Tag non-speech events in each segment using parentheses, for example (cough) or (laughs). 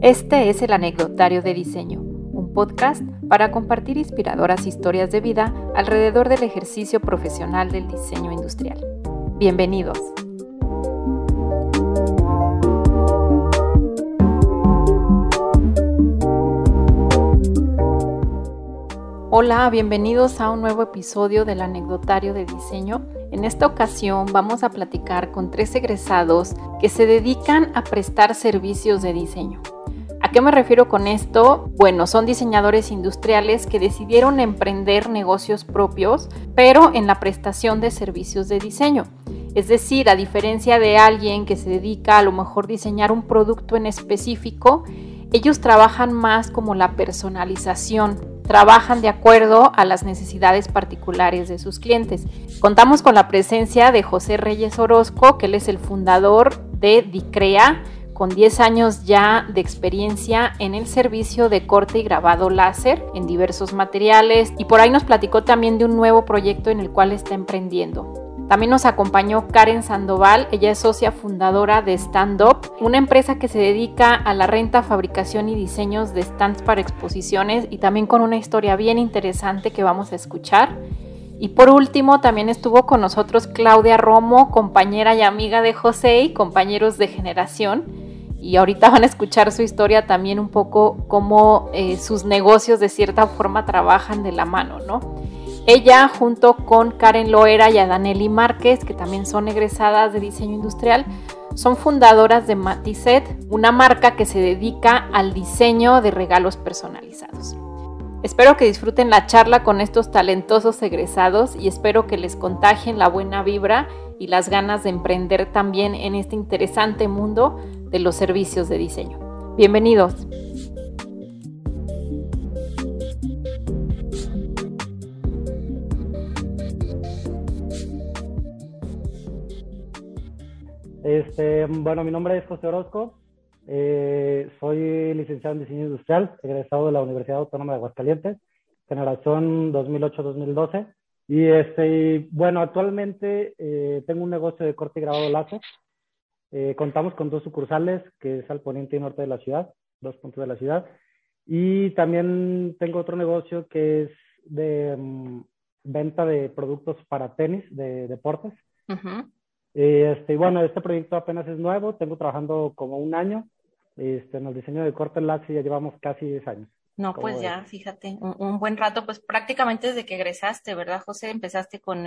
Este es el Anecdotario de Diseño, un podcast para compartir inspiradoras historias de vida alrededor del ejercicio profesional del diseño industrial. Bienvenidos. Hola, bienvenidos a un nuevo episodio del Anecdotario de Diseño. En esta ocasión vamos a platicar con tres egresados que se dedican a prestar servicios de diseño. ¿A qué me refiero con esto? Bueno, son diseñadores industriales que decidieron emprender negocios propios, pero en la prestación de servicios de diseño. Es decir, a diferencia de alguien que se dedica a lo mejor diseñar un producto en específico, ellos trabajan más como la personalización trabajan de acuerdo a las necesidades particulares de sus clientes. Contamos con la presencia de José Reyes Orozco, que él es el fundador de Dicrea, con 10 años ya de experiencia en el servicio de corte y grabado láser en diversos materiales y por ahí nos platicó también de un nuevo proyecto en el cual está emprendiendo. También nos acompañó Karen Sandoval, ella es socia fundadora de Stand Up, una empresa que se dedica a la renta, fabricación y diseños de stands para exposiciones y también con una historia bien interesante que vamos a escuchar. Y por último, también estuvo con nosotros Claudia Romo, compañera y amiga de José y compañeros de generación. Y ahorita van a escuchar su historia también un poco cómo eh, sus negocios de cierta forma trabajan de la mano, ¿no? Ella, junto con Karen Loera y Adaneli Márquez, que también son egresadas de diseño industrial, son fundadoras de Matiset, una marca que se dedica al diseño de regalos personalizados. Espero que disfruten la charla con estos talentosos egresados y espero que les contagien la buena vibra y las ganas de emprender también en este interesante mundo de los servicios de diseño. Bienvenidos. Este, bueno, mi nombre es José Orozco. Eh, soy licenciado en diseño industrial, egresado de la Universidad Autónoma de Aguascalientes, generación 2008-2012. Y este, bueno, actualmente eh, tengo un negocio de corte y grabado láser. Eh, contamos con dos sucursales, que es al poniente y norte de la ciudad, dos puntos de la ciudad. Y también tengo otro negocio que es de mm, venta de productos para tenis, de deportes. Este, bueno, este proyecto apenas es nuevo, tengo trabajando como un año. Este, en el diseño de corte enlace ya llevamos casi 10 años. No, pues ya, fíjate, un, buen rato, pues prácticamente desde que egresaste, ¿verdad, José? Empezaste con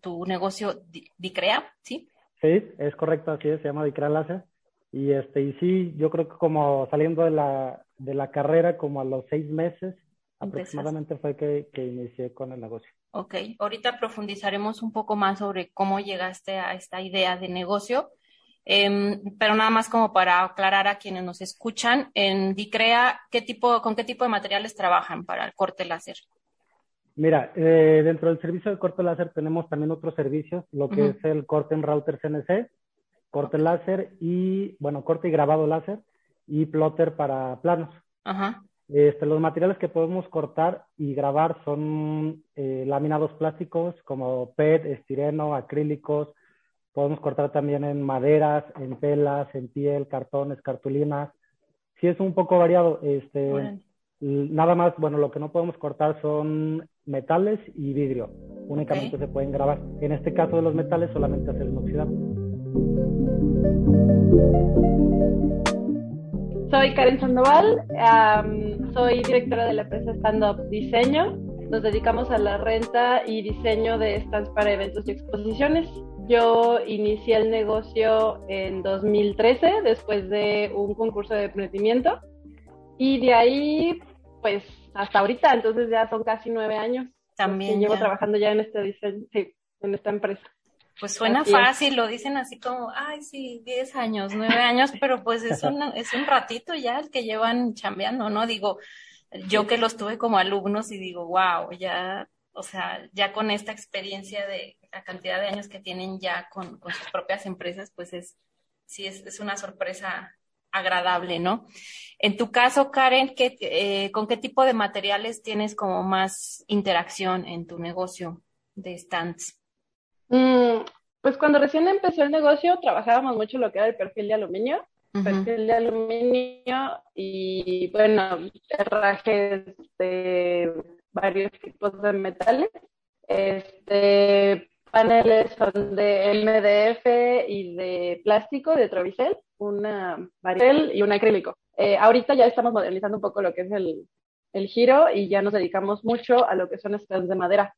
tu negocio Dicrea, ¿sí? Sí, es correcto, así es, se llama Dicrea Láser. Y, este, y sí, yo creo que como saliendo de la, de la carrera, como a los seis meses, aproximadamente fue que, que inicié con el negocio. Ok, ahorita profundizaremos un poco más sobre cómo llegaste a esta idea de negocio, em, pero nada más como para aclarar a quienes nos escuchan, en Dicrea, ¿qué tipo, ¿con qué tipo de materiales trabajan para el corte láser? Mira, eh, dentro del servicio de corte láser tenemos también otros servicios, lo que es el corte en router CNC, corte láser y, bueno, corte y grabado láser y plotter para planos. Ajá. Este, los materiales que podemos cortar y grabar son eh, laminados plásticos como PET, estireno, acrílicos. Podemos cortar también en maderas, en telas, en piel, cartones, cartulinas. Sí es un poco variado. Este, Nada más, bueno, lo que no podemos cortar son metales y vidrio. Únicamente se pueden grabar. En este caso de los metales solamente hacer inoxidable. Soy Karen Sandoval, soy directora de la empresa Stand Up Diseño. Nos dedicamos a la renta y diseño de stands para eventos y exposiciones. Yo inicié el negocio en 2013 después de un concurso de emprendimiento y de ahí, pues hasta ahorita, entonces ya son casi nueve años. También. llevo trabajando ya en este diseño, sí, en esta empresa. Pues suena fácil, lo dicen así como, ay, sí, 10 años, 9 años, pero pues es, es un ratito ya el que llevan chambeando, ¿no? Digo, yo que los tuve como alumnos y digo, wow, ya, o sea, ya con esta experiencia de la cantidad de años que tienen ya con, sus propias empresas, pues es, sí, es, es, una sorpresa agradable, ¿no? En tu caso, Karen, ¿qué, eh, ¿con qué tipo de materiales tienes como más interacción en tu negocio de stands? Mm, Pues cuando recién empezó el negocio, trabajábamos mucho lo que era el perfil de aluminio, perfil de aluminio y, bueno, herrajes de varios tipos de metales. Este, paneles son de MDF y de plástico, de Trovicel, una varicel y un acrílico. Eh, ahorita ya estamos modernizando un poco lo que es el, el giro y ya nos dedicamos mucho a lo que son stands de madera.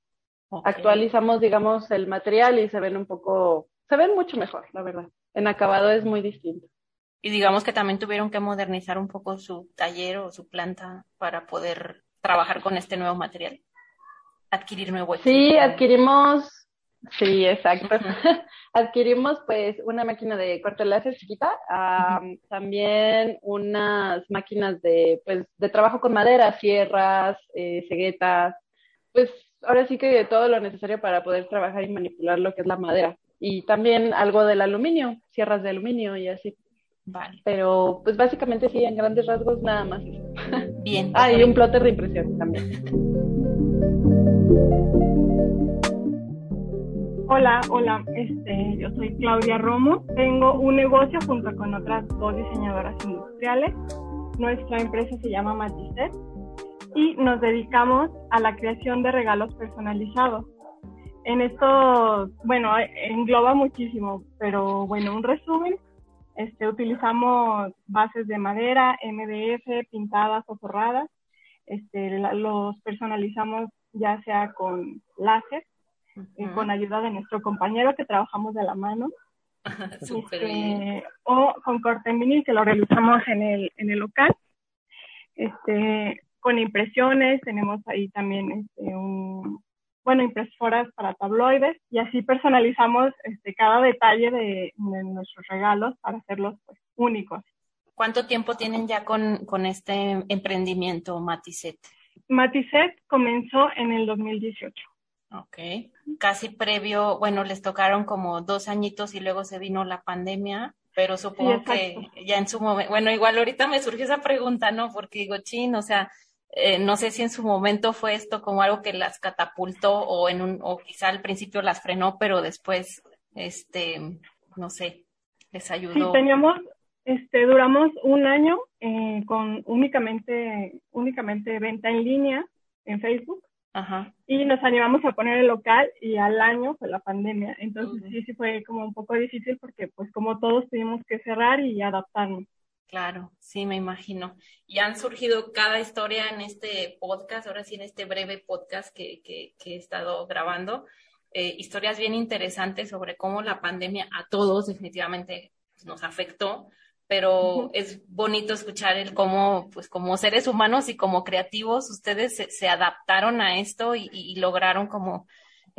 Actualizamos, digamos, el material y se ven un poco, se ven mucho mejor, la verdad. En acabado es muy distinto. Y digamos que también tuvieron que modernizar un poco su taller o su planta para poder trabajar con este nuevo material. Adquirir nuevo equipo. Sí, adquirimos Sí, exacto. (laughs) Adquirimos pues una máquina de corte láser chiquita, también unas máquinas de pues de trabajo con madera, sierras, eh, ceguetas, pues ahora sí que todo lo necesario para poder trabajar y manipular lo que es la madera. Y también algo del aluminio, sierras de aluminio y así. Vale. Pero pues básicamente sí, en grandes rasgos nada más. (laughs) Bien. ah, y un plotter de impresión también. Hola, hola, este, yo soy Claudia Romo. Tengo un negocio junto con otras dos diseñadoras industriales. Nuestra empresa se llama Maticet y nos dedicamos a la creación de regalos personalizados. En esto, bueno, engloba muchísimo, pero bueno, un resumen. Este, utilizamos bases de madera, MDF, pintadas o forradas. Este, los personalizamos ya sea con láser eh, con ayuda de nuestro compañero que trabajamos de la mano. (laughs) Este, o con corte en vinil que lo realizamos en el, en el local. Este, con impresiones, tenemos ahí también este, un, bueno, impresoras para tabloides y así personalizamos este, cada detalle de, nuestros regalos para hacerlos pues, únicos. ¿Cuánto tiempo tienen ya con, con este emprendimiento Maticet? Maticet comenzó en el 2018. Ok. Casi previo, bueno, les tocaron como dos añitos y luego se vino la pandemia, pero supongo que ya en su momento, bueno, igual ahorita me surgió esa pregunta, ¿no? Porque digo, chin, o sea, eh, no sé si en su momento fue esto como algo que las catapultó o en un, o quizá al principio las frenó, pero después, este, no sé, les ayudó. Sí, teníamos, este, duramos un año eh, con únicamente, únicamente venta en línea en Facebook Ajá. Y nos animamos a poner el local y al año fue la pandemia. Entonces sí, sí fue como un poco difícil porque pues como todos tuvimos que cerrar y adaptarnos. Claro, sí, me imagino. Y han surgido cada historia en este podcast, ahora sí en este breve podcast que, que, que he estado grabando, eh, historias bien interesantes sobre cómo la pandemia a todos definitivamente nos afectó, pero es bonito escuchar el cómo, pues como seres humanos y como creativos, ustedes se, adaptaron a esto y, lograron como,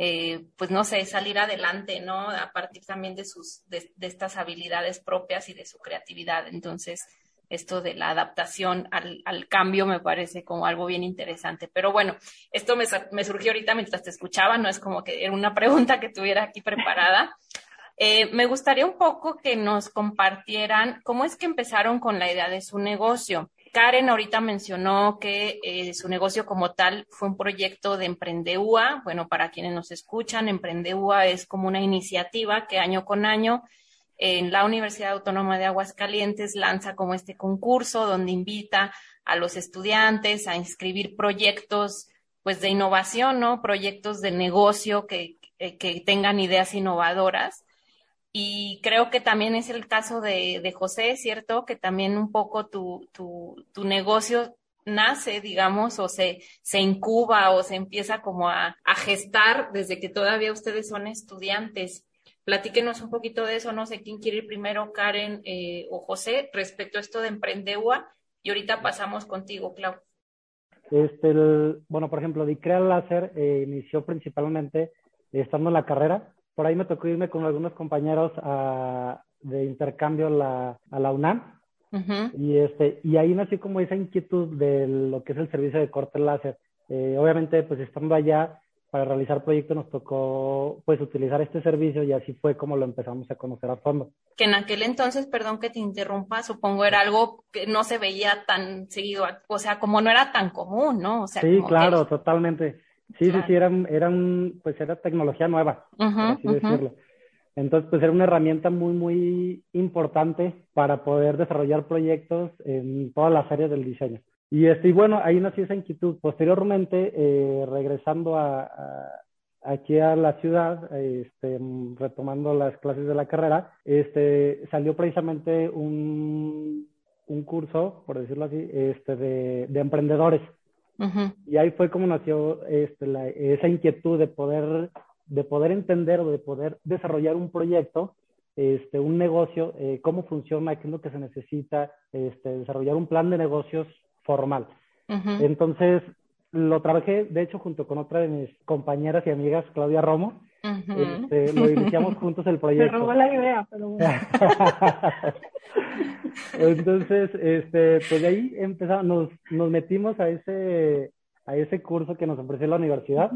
eh, pues no sé, salir adelante, ¿no? A partir también de sus, de, estas habilidades propias y de su creatividad. Entonces, esto de la adaptación al, al, cambio me parece como algo bien interesante. Pero bueno, esto me, me surgió ahorita mientras te escuchaba, no es como que era una (laughs) pregunta que tuviera aquí preparada. Eh, me gustaría un poco que nos compartieran cómo es que empezaron con la idea de su negocio. Karen ahorita mencionó que eh, su negocio como tal fue un proyecto de Emprendeúa. Bueno, para quienes nos escuchan, Emprendeúa es como una iniciativa que año con año en la Universidad Autónoma de Aguascalientes lanza como este concurso donde invita a los estudiantes a inscribir proyectos pues de innovación, ¿no? Proyectos de negocio que, que tengan ideas innovadoras. Y creo que también es el caso de, José, ¿cierto? Que también un poco tu, tu, tu negocio nace, digamos, o se, se incuba o se empieza como a, a, gestar desde que todavía ustedes son estudiantes. Platíquenos un poquito de eso, no sé quién quiere ir primero, Karen eh, o José, respecto a esto de Emprendeua, y ahorita pasamos contigo, Clau. Este, bueno, por ejemplo, Dicrea Láser eh, inició principalmente estando en la carrera, por ahí me tocó irme con algunos compañeros de intercambio a la UNAM. y, este, y ahí nació como esa inquietud de lo que es el servicio de corte láser. Eh, obviamente, pues estando allá para realizar proyectos nos tocó pues utilizar este servicio y así fue como lo empezamos a conocer a fondo. Que en aquel entonces, perdón que te interrumpa, supongo era algo que no se veía tan seguido, o sea, como no era tan común, ¿no? O sea, sí, claro, totalmente. Sí, sí, sí, eran, eran, pues era tecnología nueva, así decirlo. Entonces, pues era una herramienta muy, muy importante para poder desarrollar proyectos en todas las áreas del diseño. Y, este, y bueno, ahí nació esa inquietud. Posteriormente, eh, regresando a, aquí a la ciudad, este, retomando las clases de la carrera, este, salió precisamente un, un curso, por decirlo así, este, de, de emprendedores. Y ahí fue como nació este, la, esa inquietud de poder de poder entender o de poder desarrollar un proyecto, este, un negocio, eh, cómo funciona, qué es lo que se necesita, este, desarrollar un plan de negocios formal. Entonces, lo trabajé, de hecho, junto con otra de mis compañeras y amigas, Claudia Romo. este, lo iniciamos juntos el (laughs) proyecto. Me robó la idea, pero bueno. (laughs) Entonces, este, pues de ahí empezamos, nos, nos metimos a ese, a ese curso que nos ofreció la universidad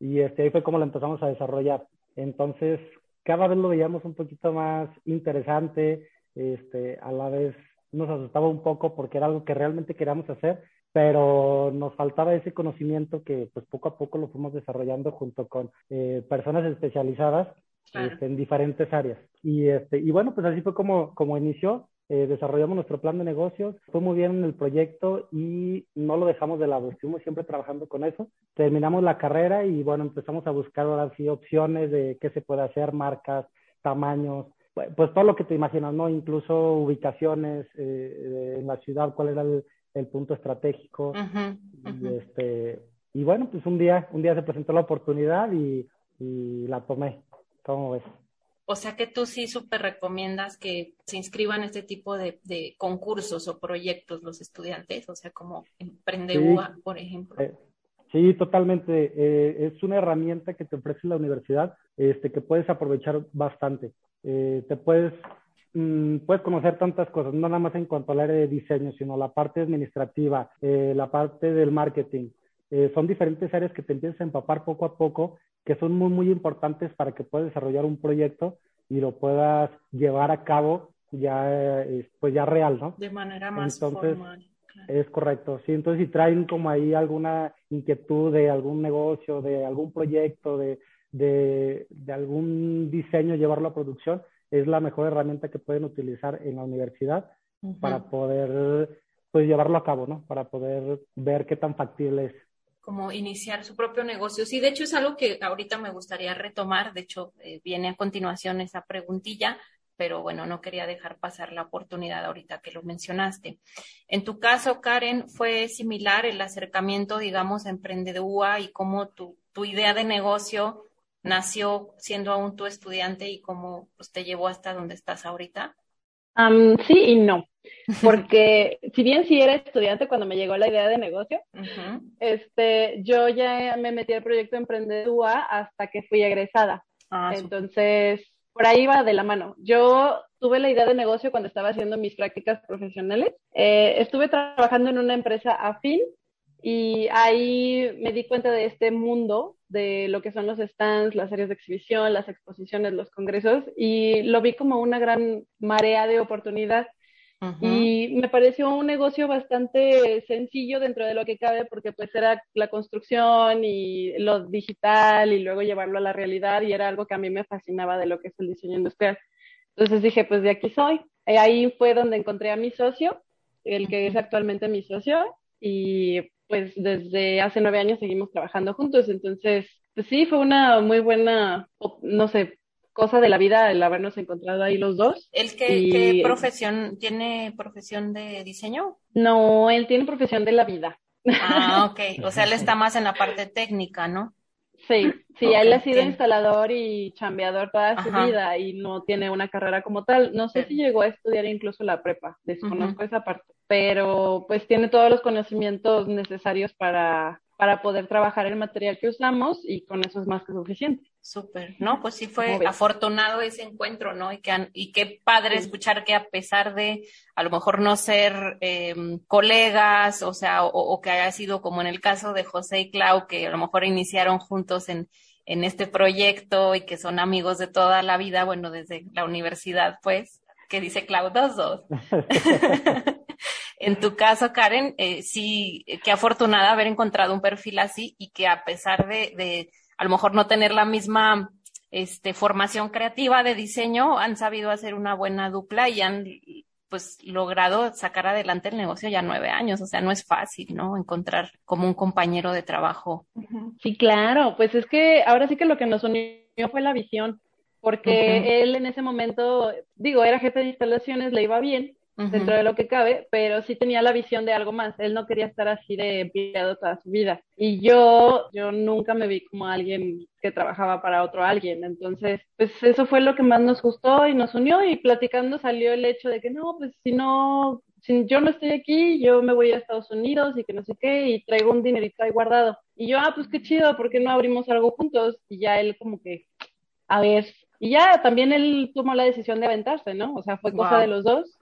y este, ahí fue como lo empezamos a desarrollar. Entonces, cada vez lo veíamos un poquito más interesante, este, a la vez nos asustaba un poco porque era algo que realmente queríamos hacer, pero nos faltaba ese conocimiento que pues poco a poco lo fuimos desarrollando junto con eh, personas especializadas este, en diferentes áreas. Y, este, y bueno, pues así fue como, como inició. Eh, desarrollamos nuestro plan de negocios, fue muy bien en el proyecto y no lo dejamos de lado, estuvimos siempre trabajando con eso. Terminamos la carrera y bueno, empezamos a buscar ahora sí opciones de qué se puede hacer, marcas, tamaños, pues, pues todo lo que te imaginas, ¿no? Incluso ubicaciones eh, en la ciudad, cuál era el, punto estratégico. Y, este, y bueno, pues un día, un día se presentó la oportunidad y, y la tomé. ¿Cómo ves? O sea que tú sí súper recomiendas que se inscriban en este tipo de, concursos o proyectos los estudiantes, o sea, como Emprende por ejemplo. Eh, sí, totalmente. Eh, es una herramienta que te ofrece la universidad este, que puedes aprovechar bastante. Eh, te puedes, mm, puedes conocer tantas cosas, no nada más en cuanto al área de diseño, sino la parte administrativa, la parte del marketing. son diferentes áreas que te empiezas a empapar poco a poco que son muy, muy importantes para que puedas desarrollar un proyecto y lo puedas llevar a cabo ya, eh, pues ya real, ¿no? De manera más entonces, formal. Es correcto, sí. Entonces, si traen como ahí alguna inquietud de algún negocio, de algún proyecto, de, de, de algún diseño, llevarlo a producción, es la mejor herramienta que pueden utilizar en la universidad para poder pues llevarlo a cabo, ¿no? Para poder ver qué tan factible es como iniciar su propio negocio. Sí, de hecho es algo que ahorita me gustaría retomar, de hecho eh, viene a continuación esa preguntilla, pero bueno, no quería dejar pasar la oportunidad ahorita que lo mencionaste. En tu caso, Karen, ¿fue similar el acercamiento, digamos, a Emprendedúa y cómo tu, tu idea de negocio nació siendo aún tu estudiante y cómo pues, te llevó hasta donde estás ahorita? Sí y no. (laughs) Porque si bien sí era estudiante cuando me llegó la idea de negocio, este, yo ya me metí al proyecto Emprendedúa hasta que fui egresada. Ah, Entonces, por ahí va de la mano. Yo tuve la idea de negocio cuando estaba haciendo mis prácticas profesionales. Eh, estuve trabajando en una empresa afín y ahí me di cuenta de este mundo, de lo que son los stands, las áreas de exhibición, las exposiciones, los congresos, y lo vi como una gran marea de oportunidad. Y me pareció un negocio bastante sencillo dentro de lo que cabe, porque pues era la construcción y lo digital y luego llevarlo a la realidad, y era algo que a mí me fascinaba de lo que es el diseño industrial. Entonces dije, pues de aquí soy. Y ahí fue donde encontré a mi socio, el que es actualmente mi socio, y pues desde hace nueve años seguimos trabajando juntos. Entonces, pues sí, fue una muy buena, no sé, cosa de la vida el habernos encontrado ahí los dos. ¿El qué, profesión tiene profesión de diseño? No, él tiene profesión de la vida. Ah, ok. O sea, él (laughs) está más en la parte técnica, ¿no? Sí, sí, él ha sido instalador y chambeador toda su vida y no tiene una carrera como tal. No sé si llegó a estudiar incluso la prepa, desconozco esa parte pero pues tiene todos los conocimientos necesarios para, para poder trabajar el material que usamos y con eso es más que suficiente. Súper, ¿no? Pues sí fue afortunado ese encuentro, ¿no? Y, que, y qué padre escuchar que a pesar de a lo mejor no ser em, colegas, o sea, o, que haya sido como en el caso de José y Clau, que a lo mejor iniciaron juntos en, en este proyecto y que son amigos de toda la vida, bueno, desde la universidad, pues, que dice Clau, dos, dos. (laughs) En tu caso, Karen, eh, sí, qué afortunada haber encontrado un perfil así y que a pesar de, a lo mejor no tener la misma este, formación creativa de diseño han sabido hacer una buena dupla y han pues logrado sacar adelante el negocio ya nueve años, o sea, no es fácil, ¿no? Encontrar como un compañero de trabajo. Sí, claro, pues es que ahora sí que lo que nos unió fue la visión, porque él en ese momento, digo, era jefe de instalaciones, le iba bien, dentro de lo que cabe, pero sí tenía la visión de algo más. Él no quería estar así de empleado toda su vida. Y yo, yo nunca me vi como alguien que trabajaba para otro alguien. Entonces, pues eso fue lo que más nos gustó y nos unió y platicando salió el hecho de que no, pues si no, si yo no estoy aquí, yo me voy a Estados Unidos y que no sé qué y traigo un dinerito ahí guardado. Y yo, ah, pues qué chido, ¿por qué no abrimos algo juntos? Y ya él como que, a ver, y ya también él tomó la decisión de aventarse, ¿no? O sea, fue cosa de los dos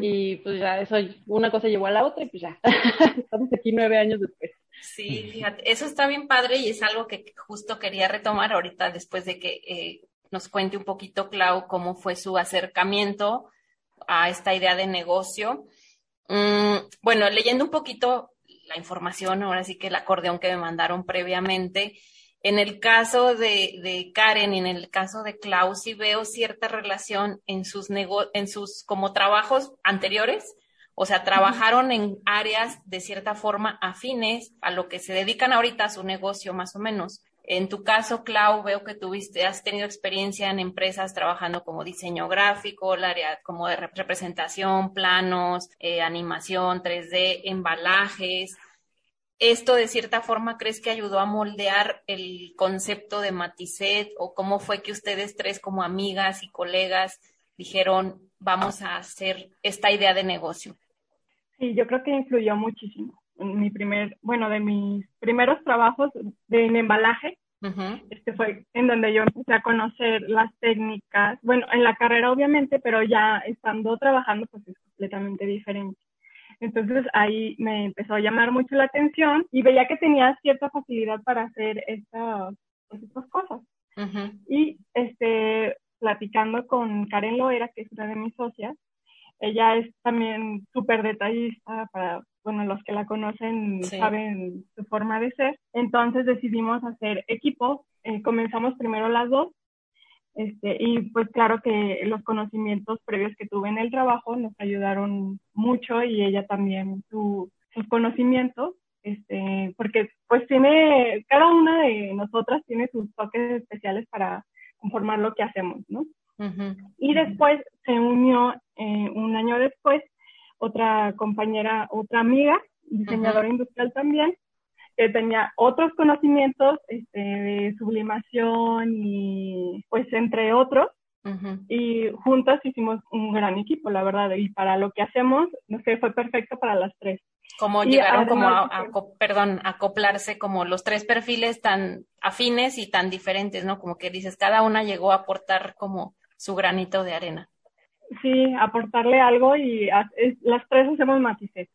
y pues ya eso, una cosa llevó a la otra y pues ya, (laughs) estamos aquí nueve años después. Sí, fíjate, eso está bien padre y es algo que justo quería retomar ahorita después de que eh, nos cuente un poquito, Clau, cómo fue su acercamiento a esta idea de negocio. Mm, bueno, leyendo un poquito la información, ahora sí que el acordeón que me mandaron previamente, en el caso de, Karen y en el caso de Klaus, sí veo cierta relación en sus, en sus como trabajos anteriores. O sea, trabajaron en áreas de cierta forma afines a lo que se dedican ahorita a su negocio, más o menos. En tu caso, Clau, veo que tuviste, has tenido experiencia en empresas trabajando como diseño gráfico, el área como de representación, planos, eh, animación, 3D, embalajes. ¿Esto de cierta forma crees que ayudó a moldear el concepto de Maticet o cómo fue que ustedes tres como amigas y colegas dijeron vamos a hacer esta idea de negocio? Sí, yo creo que influyó muchísimo. Mi primer, bueno, de mis primeros trabajos de, en embalaje, este fue en donde yo empecé a conocer las técnicas, bueno, en la carrera obviamente, pero ya estando trabajando pues es completamente diferente. Entonces ahí me empezó a llamar mucho la atención y veía que tenía cierta facilidad para hacer estas, pues, estas cosas. Y este, platicando con Karen Loera, que es una de mis socias, ella es también súper detallista para, bueno, los que la conocen saben su forma de ser. Entonces decidimos hacer equipo. Eh, comenzamos primero las dos este, y pues claro que los conocimientos previos que tuve en el trabajo nos ayudaron mucho y ella también sus conocimientos, este, porque pues tiene, cada una de nosotras tiene sus toques especiales para conformar lo que hacemos, ¿no? Y después se unió eh, un año después otra compañera, otra amiga, diseñadora industrial también, que tenía otros conocimientos este, de sublimación y pues entre otros. Y juntas hicimos un gran equipo, la verdad, y para lo que hacemos, no sé, fue perfecto para las tres. Como llegaron como a, perdón, acoplarse como los tres perfiles tan afines y tan diferentes, ¿no? Como que dices, cada una llegó a aportar como su granito de arena. Sí, aportarle algo y las tres hacemos matices.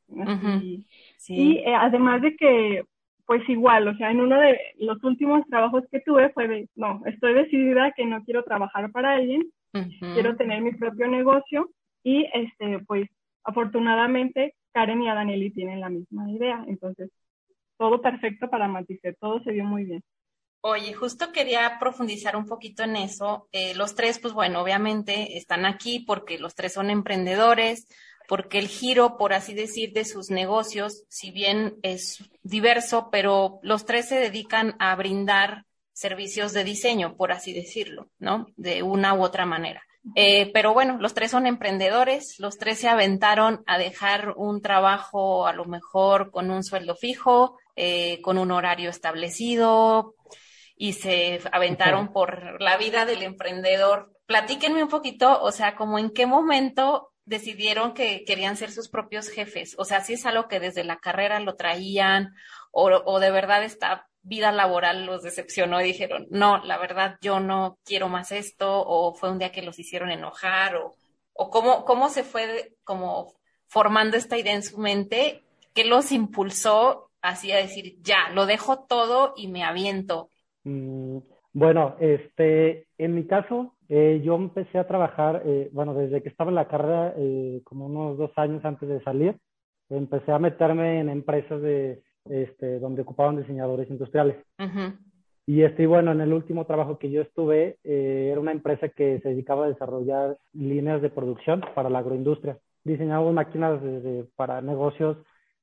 Y eh, además de que pues igual, o sea, en uno de los últimos trabajos que tuve fue de, no, estoy decidida que no quiero trabajar para alguien, quiero tener mi propio negocio y este, pues afortunadamente Karen y Danieli tienen la misma idea, entonces todo perfecto para Matisse, todo se dio muy bien. Oye, justo quería profundizar un poquito en eso. Eh, los tres, pues bueno, obviamente están aquí porque los tres son emprendedores, porque el giro, por así decir, de sus negocios, si bien es diverso, pero los tres se dedican a brindar servicios de diseño, por así decirlo, ¿no? De una u otra manera. Eh, pero bueno, los tres son emprendedores, los tres se aventaron a dejar un trabajo a lo mejor con un sueldo fijo, eh, con un horario establecido y se aventaron por la vida del emprendedor. Platíquenme un poquito, o sea, como en qué momento decidieron que querían ser sus propios jefes? O sea, si es algo que desde la carrera lo traían o, de verdad esta vida laboral los decepcionó y dijeron, no, la verdad yo no quiero más esto o fue un día que los hicieron enojar o, o cómo, cómo se fue como formando esta idea en su mente, ¿qué los impulsó así a decir, ya, lo dejo todo y me aviento? Mm, bueno, este, en mi caso, eh, yo empecé a trabajar, eh, bueno, desde que estaba en la carrera, eh, como unos dos años antes de salir, empecé a meterme en empresas de, este, donde ocupaban diseñadores industriales. Y este, bueno, en el último trabajo que yo estuve, eh, era una empresa que se dedicaba a desarrollar líneas de producción para la agroindustria. Diseñábamos máquinas para negocios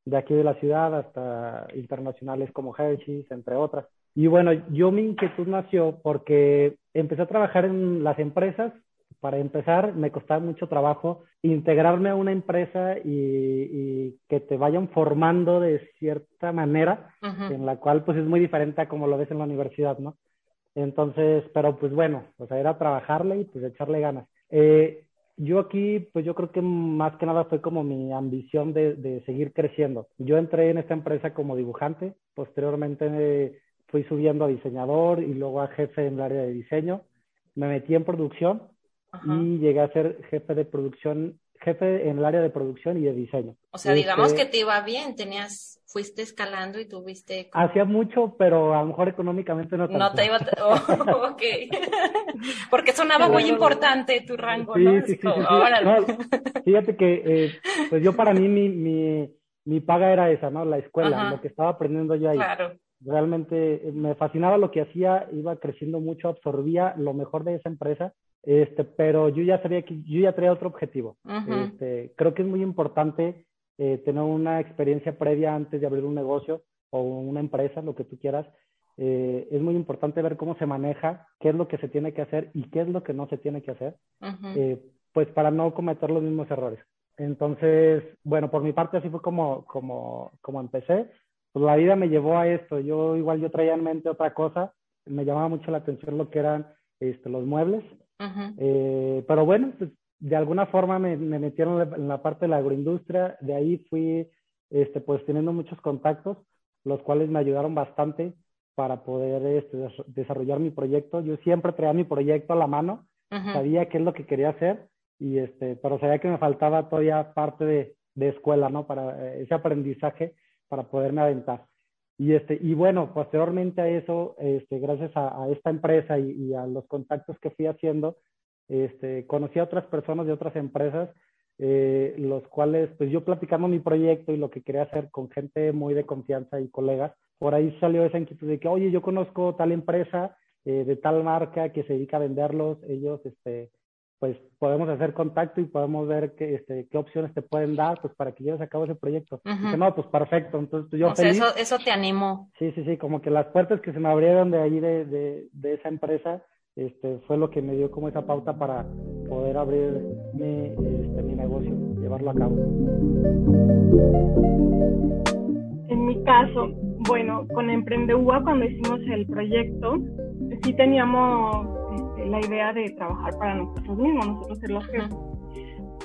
de aquí de la ciudad hasta internacionales como Hershey's, entre otras. Y bueno, yo mi inquietud nació porque empecé a trabajar en las empresas. Para empezar, me costaba mucho trabajo integrarme a una empresa y, que te vayan formando de cierta manera, en la cual pues es muy diferente a como lo ves en la universidad, ¿no? Entonces, pero pues bueno, o sea, era trabajarle y pues echarle ganas. Eh, yo aquí, pues yo creo que más que nada fue como mi ambición de, de seguir creciendo. Yo entré en esta empresa como dibujante, posteriormente fui subiendo a diseñador y luego a jefe en el área de diseño. Me metí en producción y llegué a ser jefe de producción, jefe en el área de producción y de diseño. O sea, digamos este que te iba bien, tenías, fuiste escalando y tuviste... Hacía mucho, pero a lo mejor económicamente no tanto. No te iba, oh, (laughs) ok. (laughs) Porque sonaba muy importante tu rango, ¿no? Sí, sí, sí, fíjate que, eh, pues yo para mí mi, mi, mi, paga era esa, ¿no? La escuela, lo que estaba aprendiendo yo ahí. Claro realmente me fascinaba lo que hacía, iba creciendo mucho, absorbía lo mejor de esa empresa, este, pero yo ya sabía que yo ya traía otro objetivo. este, creo que es muy importante eh, tener una experiencia previa antes de abrir un negocio o una empresa, lo que tú quieras. Eh, es muy importante ver cómo se maneja, qué es lo que se tiene que hacer y qué es lo que no se tiene que hacer, eh, pues para no cometer los mismos errores. Entonces, bueno, por mi parte así fue como, como, como empecé pues la vida me llevó a esto. Yo igual yo traía en mente otra cosa, me llamaba mucho la atención lo que eran este, los muebles. Eh, pero bueno, pues, de alguna forma me, metieron en la parte de la agroindustria, de ahí fui este, pues teniendo muchos contactos, los cuales me ayudaron bastante para poder este, desarrollar mi proyecto. Yo siempre traía mi proyecto a la mano, sabía qué es lo que quería hacer, y este, pero sabía que me faltaba todavía parte de, de escuela, ¿no? Para eh, ese aprendizaje para poderme aventar. Y, este, y bueno, posteriormente a eso, este, gracias a, esta empresa y, a los contactos que fui haciendo, este, conocí a otras personas de otras empresas, eh, los cuales, pues yo platicando mi proyecto y lo que quería hacer con gente muy de confianza y colegas, por ahí salió esa inquietud de que, oye, yo conozco tal empresa eh, de tal marca que se dedica a venderlos, ellos, este, pues podemos hacer contacto y podemos ver qué, este, qué opciones te pueden dar pues para que lleves a cabo ese proyecto. no, pues perfecto, entonces pues, yo o sea, eso, eso te animó. Sí, sí, sí, como que las puertas que se me abrieron de ahí de, de, de, esa empresa este, fue lo que me dio como esa pauta para poder abrir mi, este, mi negocio, llevarlo a cabo. En mi caso, bueno, con Emprendeuba cuando hicimos el proyecto, sí teníamos la idea de trabajar para nosotros mismos, nosotros ser los jefes.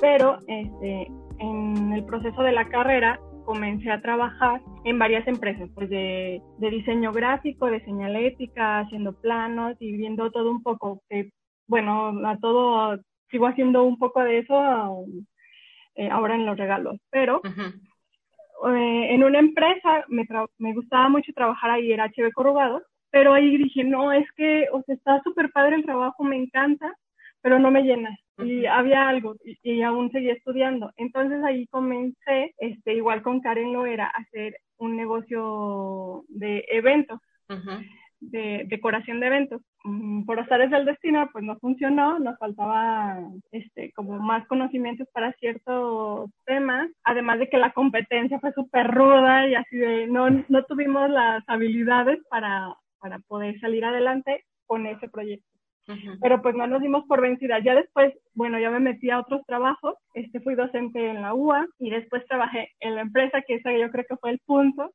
Pero este, en el proceso de la carrera comencé a trabajar en varias empresas, pues de, de diseño gráfico, de señalética, haciendo planos y viendo todo un poco, que bueno, a todo sigo haciendo un poco de eso eh, ahora en los regalos, pero eh, en una empresa me, me, gustaba mucho trabajar ahí, era HB Corrugados, pero ahí dije, no, es que, o sea, está súper padre el trabajo, me encanta, pero no me llena. Y había algo, y, aún seguía estudiando. Entonces ahí comencé, este, igual con Karen lo era, hacer un negocio de eventos, de decoración de eventos. Mm, por azares del destino, pues no funcionó, nos faltaba este, como más conocimientos para ciertos temas, además de que la competencia fue súper ruda y así de, no, no tuvimos las habilidades para para poder salir adelante con ese proyecto. Pero pues no nos dimos por vencida. Ya después, bueno, ya me metí a otros trabajos. Este, fui docente en la UA y después trabajé en la empresa, que esa yo creo que fue el punto,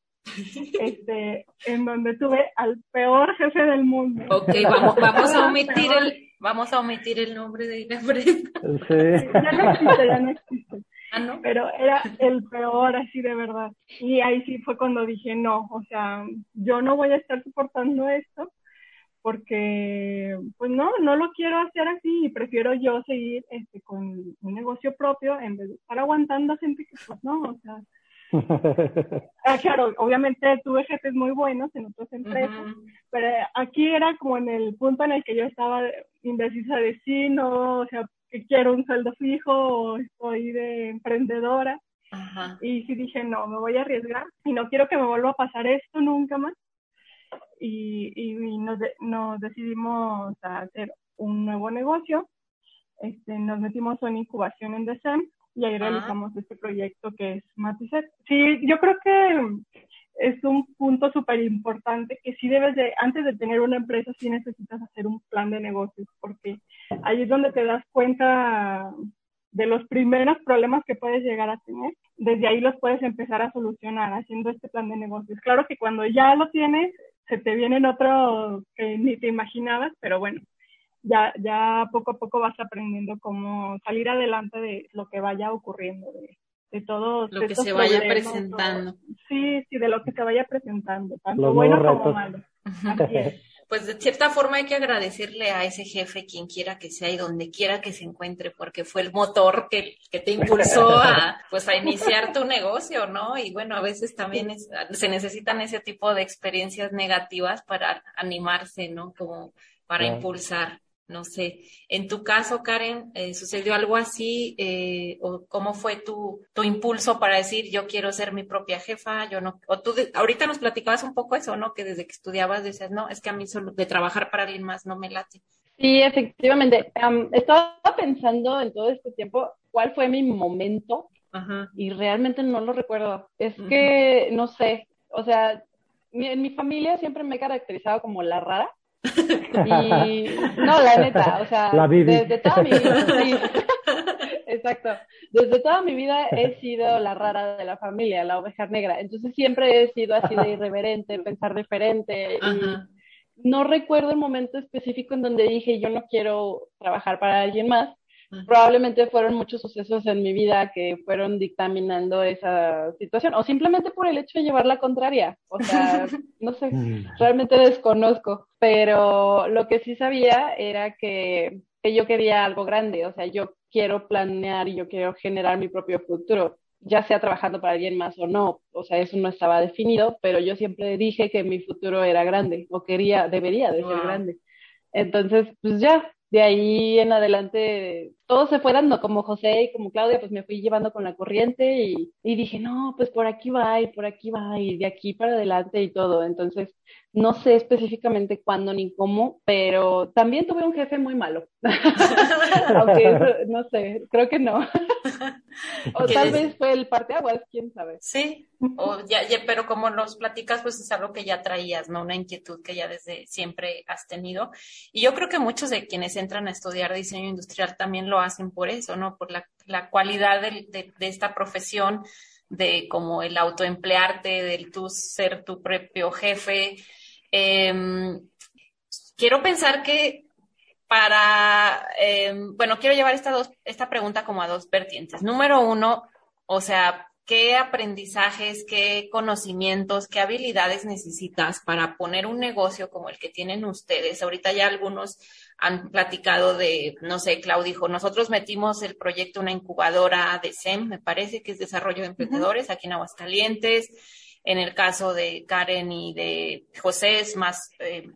este, en donde tuve al peor jefe del mundo. Ok, vamos, vamos a omitir el, vamos a omitir el nombre de la empresa. Sí. Ya no existe, ya no existe. Ah, Pero era el peor, así de verdad. Y ahí sí fue cuando dije, no, o sea, yo no voy a estar soportando esto porque, pues no, no lo quiero hacer así y prefiero yo seguir este, con un negocio propio en vez de estar aguantando a gente que, pues no, o sea. (laughs) ah, claro, obviamente tuve jefes muy buenos en otras empresas, pero aquí era como en el punto en el que yo estaba indecisa de sí, no, o sea, que quiero un sueldo fijo o estoy de emprendedora. Y sí dije, no, me voy a arriesgar y no quiero que me vuelva a pasar esto nunca más. y, y nos, nos decidimos a hacer un nuevo negocio. Este, nos metimos en incubación en DECEM y ahí realizamos este proyecto que es Matizet. Sí, yo creo que es un punto súper importante que sí debes de, antes de tener una empresa, sí necesitas hacer un plan de negocios, porque ahí es donde te das cuenta de los primeros problemas que puedes llegar a tener. Desde ahí los puedes empezar a solucionar haciendo este plan de negocios. Claro que cuando ya lo tienes, se te vienen otros que ni te imaginabas, pero bueno, ya, ya poco a poco vas aprendiendo cómo salir adelante de lo que vaya ocurriendo, de, de todo lo que se vaya presentando. sí, sí, de lo que se vaya presentando, tanto bueno como malo. (laughs) pues de cierta forma hay que agradecerle a ese jefe, quien quiera que sea y donde quiera que se encuentre, porque fue el motor que, que te impulsó a, pues, a iniciar tu negocio, ¿no? Y bueno, a veces también se necesitan ese tipo de experiencias negativas para animarse, ¿no? Como para impulsar. No sé, en tu caso, Karen, eh, ¿sucedió algo así? Eh, ¿O cómo fue tu, tu impulso para decir, yo quiero ser mi propia jefa? Yo no, o tú, ahorita nos platicabas un poco eso, ¿no? Que desde que estudiabas decías, no, es que a mí solo de trabajar para alguien más no me late. Sí, efectivamente. estaba pensando en todo este tiempo cuál fue mi momento y realmente no lo recuerdo. Es que, no sé, o sea, en mi familia siempre me he caracterizado como la rara. (laughs) Y no, la neta, o sea, desde toda mi vida, (laughs) exacto, desde toda mi vida he sido la rara de la familia, la oveja negra, entonces siempre he sido así de irreverente, pensar diferente, y no recuerdo el momento específico en donde dije yo no quiero trabajar para alguien más, Probablemente fueron muchos sucesos en mi vida que fueron dictaminando esa situación, o simplemente por el hecho de llevar la contraria. O sea, (laughs) no sé, mm. realmente desconozco, pero lo que sí sabía era que, que yo quería algo grande, o sea, yo quiero planear y yo quiero generar mi propio futuro ya sea trabajando para alguien más o no, o sea, eso no estaba definido, pero yo siempre dije que mi futuro era grande, o quería, debería de ser grande. Entonces, pues ya, de ahí en adelante todo se fue dando, como José y como Claudia, pues me fui llevando con la corriente y, y, dije, no, pues por aquí va y por aquí va y de aquí para adelante y todo. Entonces, no sé específicamente cuándo ni cómo, pero también tuve un jefe muy malo. (laughs) Aunque no sé, creo que no. (laughs) o tal vez fue el parteaguas, quién sabe. Sí, o ya, pero como nos platicas, pues es algo que ya traías, ¿no? Una inquietud que ya desde siempre has tenido. Y yo creo que muchos de quienes entran a estudiar diseño industrial también lo hacen por eso, ¿no? Por la, la cualidad de, de, de esta profesión de como el autoemplearte, del tú ser tu propio jefe, Em, quiero pensar que para, em, bueno, quiero llevar esta, dos, esta pregunta como a dos vertientes. Número uno, o sea, ¿qué aprendizajes, qué conocimientos, qué habilidades necesitas para poner un negocio como el que tienen ustedes? Ahorita ya algunos han platicado de, no sé, Claudio dijo, nosotros metimos el proyecto una incubadora de SEM, me parece que es Desarrollo de Emprendedores, aquí en Aguascalientes. En el caso de Karen y de José es más eh,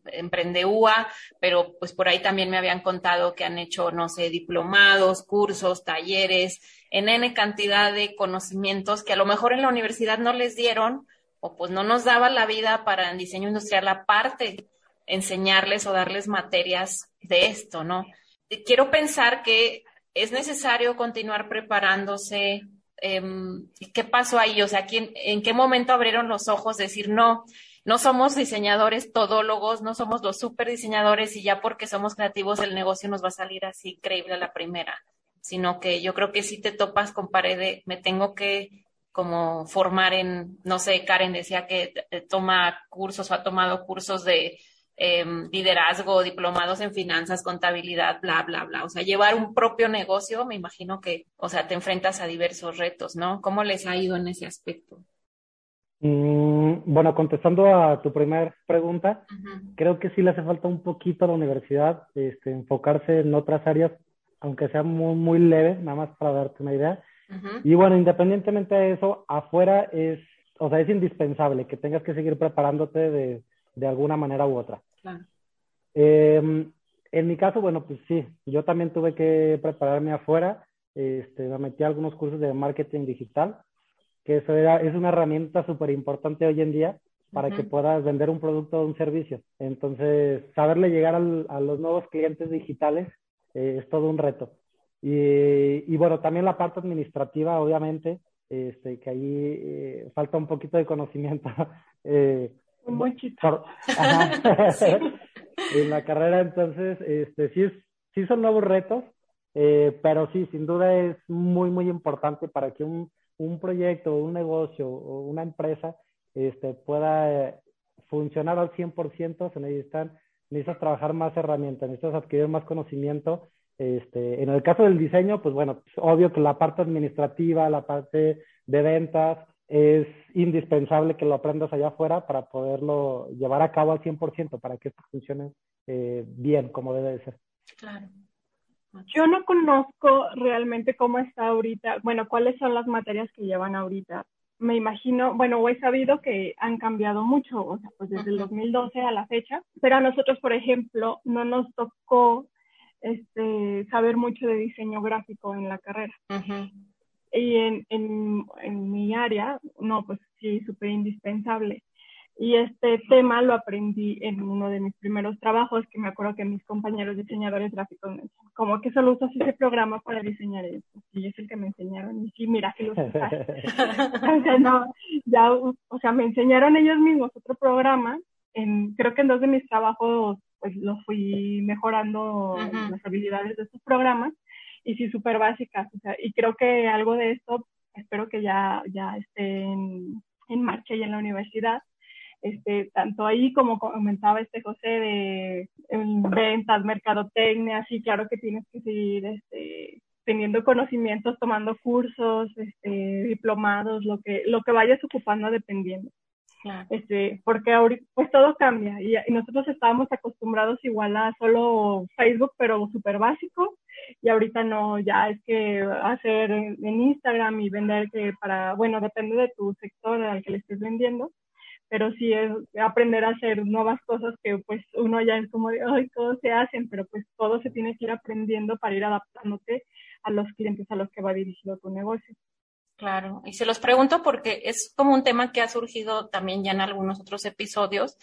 UA, pero pues por ahí también me habían contado que han hecho, no sé, diplomados, cursos, talleres, en N cantidad de conocimientos que a lo mejor en la universidad no les dieron o pues no nos daba la vida para el diseño industrial aparte enseñarles o darles materias de esto, ¿no? Quiero pensar que es necesario continuar preparándose, Em, ¿qué pasó ahí? O sea, ¿quién, ¿en qué momento abrieron los ojos? Decir, no, no somos diseñadores todólogos, no somos los super diseñadores y ya porque somos creativos el negocio nos va a salir así increíble a la primera, sino que yo creo que si te topas con pared, me tengo que como formar en, no sé, Karen decía que toma cursos o ha tomado cursos de Em, liderazgo, diplomados en finanzas, contabilidad, bla, bla, bla. O sea, llevar un propio negocio, me imagino que, o sea, te enfrentas a diversos retos, ¿no? ¿Cómo les ha ido en ese aspecto? Mm, bueno, contestando a tu primera pregunta, creo que sí le hace falta un poquito a la universidad este, enfocarse en otras áreas, aunque sea muy, muy leve, nada más para darte una idea. Y bueno, independientemente de eso, afuera es, o sea, es indispensable que tengas que seguir preparándote de, de alguna manera u otra. Em, en mi caso, bueno, pues sí, yo también tuve que prepararme afuera. Este, me metí a algunos cursos de marketing digital, que eso era, es una herramienta súper importante hoy en día, para que puedas vender un producto o un servicio. Entonces, saberle llegar a los nuevos clientes digitales eh, es todo un reto. Y, bueno, también la parte administrativa, obviamente, este, que ahí eh, falta un poquito de conocimiento. (laughs) eh, un buen (laughs) en la carrera, entonces, este, sí, es, sí son nuevos retos, eh, pero sí, sin duda es muy, muy importante para que un, un proyecto, un negocio o una empresa este, pueda eh, funcionar al 100%, se necesitan, necesitas trabajar más herramientas, necesitas adquirir más conocimiento. Este, en el caso del diseño, pues bueno, pues obvio que la parte administrativa, la parte de ventas, es indispensable que lo aprendas allá afuera para poderlo llevar a cabo al 100%, para que esto funcione eh, bien como debe de ser. Claro. Yo no conozco realmente cómo está ahorita, bueno, cuáles son las materias que llevan ahorita. Me imagino, bueno, he sabido que han cambiado mucho, o sea, pues desde el 2012 a la fecha, pero a nosotros, por ejemplo, no nos tocó este, saber mucho de diseño gráfico en la carrera. Y en, en, en mi área, no, pues sí, súper indispensable. Y este tema lo aprendí en uno de mis primeros trabajos, que me acuerdo que mis compañeros diseñadores gráficos me decían, como que solo usas ese programa para diseñar esto. Y es el que me enseñaron. Y sí, mira, que lo usas. o sea, no, ya, o sea, me enseñaron ellos mismos otro programa. En, creo que en dos de mis trabajos, pues lo fui mejorando las habilidades de estos programas. Y sí, súper básicas. O sea, y creo que algo de esto, espero que ya, ya esté en, marcha y en la universidad este, tanto ahí como comentaba este José de ventas, mercadotecnia, sí, claro que tienes que seguir este, teniendo conocimientos, tomando cursos, este, diplomados, lo que, lo que vayas ocupando dependiendo. Este, porque ahorita pues todo cambia y, nosotros estábamos acostumbrados igual a solo Facebook pero súper básico y ahorita no, ya es que hacer en, en Instagram y vender que para, bueno, depende de tu sector al que le estés vendiendo, pero sí es aprender a hacer nuevas cosas que pues uno ya es como de, ay, todos se hacen, pero pues todo se tiene que ir aprendiendo para ir adaptándote a los clientes a los que va dirigido tu negocio. Claro, y se los pregunto porque es como un tema que ha surgido también ya en algunos otros episodios,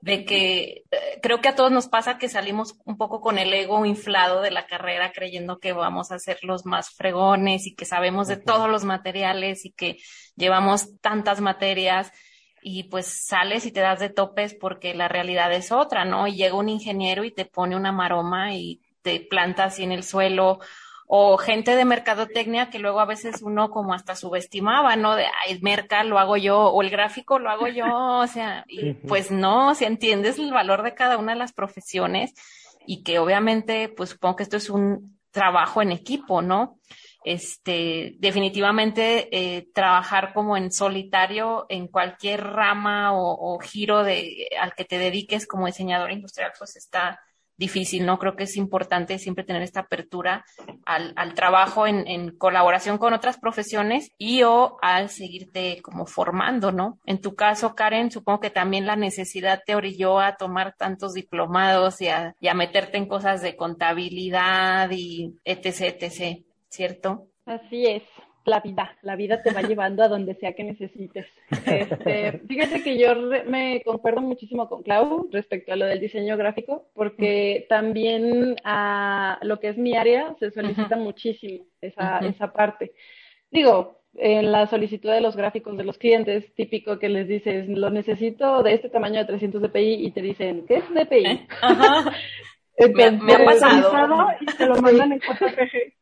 de que eh, creo que a todos nos pasa que salimos un poco con el ego inflado de la carrera creyendo que vamos a ser los más fregones y que sabemos de todos los materiales y que llevamos tantas materias y pues sales y te das de topes porque la realidad es otra, ¿no? Y llega un ingeniero y te pone una maroma y te planta así en el suelo o gente de mercadotecnia que luego a veces uno como hasta subestimaba, ¿no? De, ay, merca lo hago yo, o el gráfico lo hago yo, o sea, y pues no, si entiendes el valor de cada una de las profesiones y que obviamente, pues supongo que esto es un trabajo en equipo, ¿no? este, definitivamente eh, trabajar como en solitario en cualquier rama o, giro de, al que te dediques como diseñador industrial, pues está difícil, ¿no? Creo que es importante siempre tener esta apertura al, al trabajo en, en, colaboración con otras profesiones y o al seguirte como formando, ¿no? En tu caso, Karen, supongo que también la necesidad te orilló a tomar tantos diplomados y a, y a meterte en cosas de contabilidad y etc, etc. ¿cierto? Así es, la vida, la vida te va llevando a donde sea que necesites. Este, fíjate que yo me concuerdo muchísimo con Clau respecto a lo del diseño gráfico, porque también a lo que es mi área se solicita muchísimo esa, esa parte. Digo, en la solicitud de los gráficos de los clientes, típico que les dices, lo necesito de este tamaño de 300 dpi y te dicen, ¿qué es dpi? ¿Eh? Ajá. (laughs) me, ha pasado. Y te lo mandan en JPG.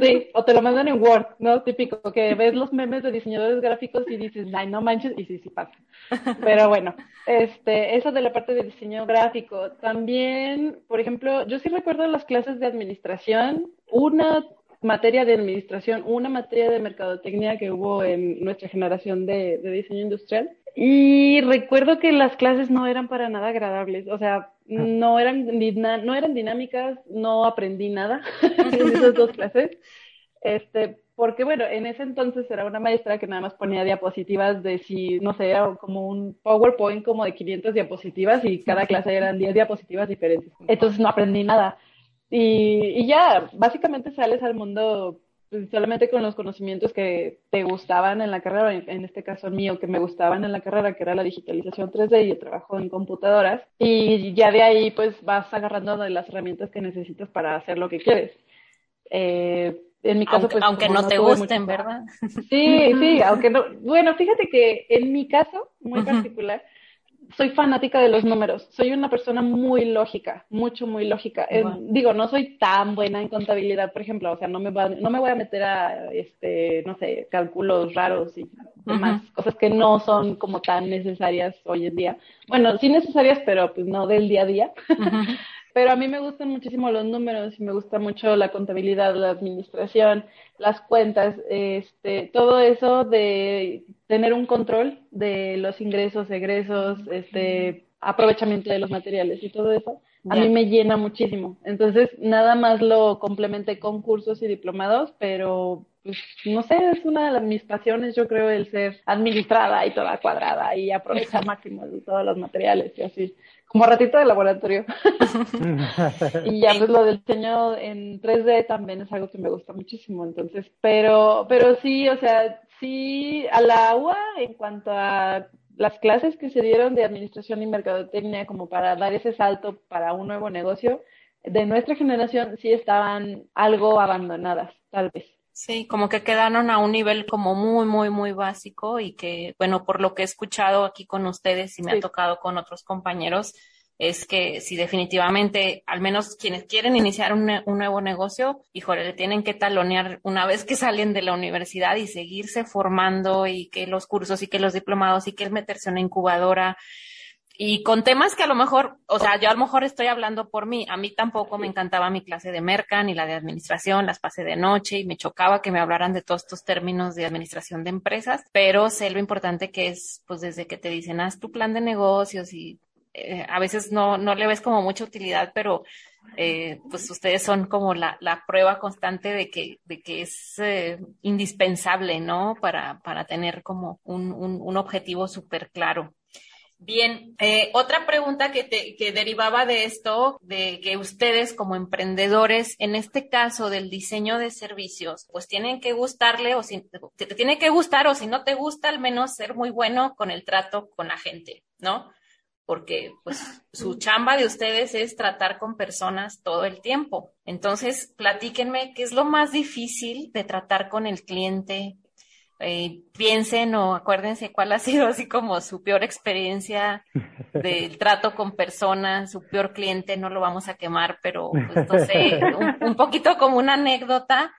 Sí, (laughs) o te lo mandan en Word, ¿no? Típico, que ves los memes de diseñadores gráficos y dices, ay, no manches, y sí, sí pasa. Pero bueno, este, eso de la parte de diseño gráfico. También, por ejemplo, yo sí recuerdo las clases de administración, una materia de administración, una materia de mercadotecnia que hubo en nuestra generación de, de diseño industrial. Y recuerdo que las clases no eran para nada agradables, o sea, no eran, no eran dinámicas, no aprendí nada (laughs) en esas dos (laughs) clases. Este, porque bueno, en ese entonces era una maestra que nada más ponía diapositivas de si, no sé, era como un PowerPoint como de 500 diapositivas y cada clase eran 10 diapositivas diferentes. Entonces no aprendí nada. Y, y ya, básicamente sales al mundo solamente con los conocimientos que te gustaban en la carrera, en este caso mío, que me gustaban en la carrera, que era la digitalización 3D y el trabajo en computadoras, y ya de ahí pues vas agarrando de las herramientas que necesitas para hacer lo que quieres. Eh, en mi caso, aunque, pues, aunque no, te gusten, ¿verdad? Sí, sí, aunque no. Bueno, fíjate que en mi caso, muy particular, soy fanática de los números. Soy una persona muy lógica, mucho, muy lógica. digo, no soy tan buena en contabilidad, por ejemplo. O sea, no me, va, no me voy a meter a, este, no sé, cálculos raros y demás, cosas que no son como tan necesarias hoy en día. Bueno, sí necesarias, pero pues no del día a día. (laughs) pero a mí me gustan muchísimo los números y me gusta mucho la contabilidad, la administración, las cuentas, este, todo eso de tener un control de los ingresos, egresos, este, aprovechamiento de los materiales y todo eso, a mí me llena muchísimo. Entonces, nada más lo complementé con cursos y diplomados, pero pues, no sé, es una de mis pasiones, yo creo, el ser administrada y toda cuadrada y aprovechar máximo de todos los materiales y así como ratito de laboratorio. (laughs) (laughs) y ya pues lo del diseño en 3D también es algo que me gusta muchísimo, entonces, pero, pero sí, o sea, sí, a la UA en cuanto a las clases que se dieron de administración y mercadotecnia como para dar ese salto para un nuevo negocio, de nuestra generación sí estaban algo abandonadas, tal vez. Sí, como que quedaron a un nivel como muy, muy, muy básico y que, bueno, por lo que he escuchado aquí con ustedes y me ha tocado con otros compañeros, es que si definitivamente, al menos quienes quieren iniciar un, un, nuevo negocio, híjole, le tienen que talonear una vez que salen de la universidad y seguirse formando y que los cursos y que los diplomados y que el meterse en una incubadora. Y con temas que a lo mejor, o sea, yo a lo mejor estoy hablando por mí, a mí tampoco me encantaba mi clase de merca ni la de administración, las pasé de noche y me chocaba que me hablaran de todos estos términos de administración de empresas, pero sé lo importante que es, pues desde que te dicen, haz tu plan de negocios y eh, a veces no, no le ves como mucha utilidad, pero eh, pues ustedes son como la, la, prueba constante de que, de que es eh, indispensable, ¿no? Para, para tener como un, un, un objetivo súper claro. Bien, otra pregunta que, te, que derivaba de esto, de que ustedes como emprendedores, en este caso del diseño de servicios, pues tienen que gustarle o si te, tiene que gustar o si no te gusta, al menos ser muy bueno con el trato con la gente, ¿no? Porque pues su chamba de ustedes es tratar con personas todo el tiempo. Entonces, platíquenme qué es lo más difícil de tratar con el cliente, eh, piensen o acuérdense cuál ha sido así como su peor experiencia del (laughs) trato con personas, su peor cliente, no lo vamos a quemar, pero pues, no sé, (laughs) un, poquito como una anécdota.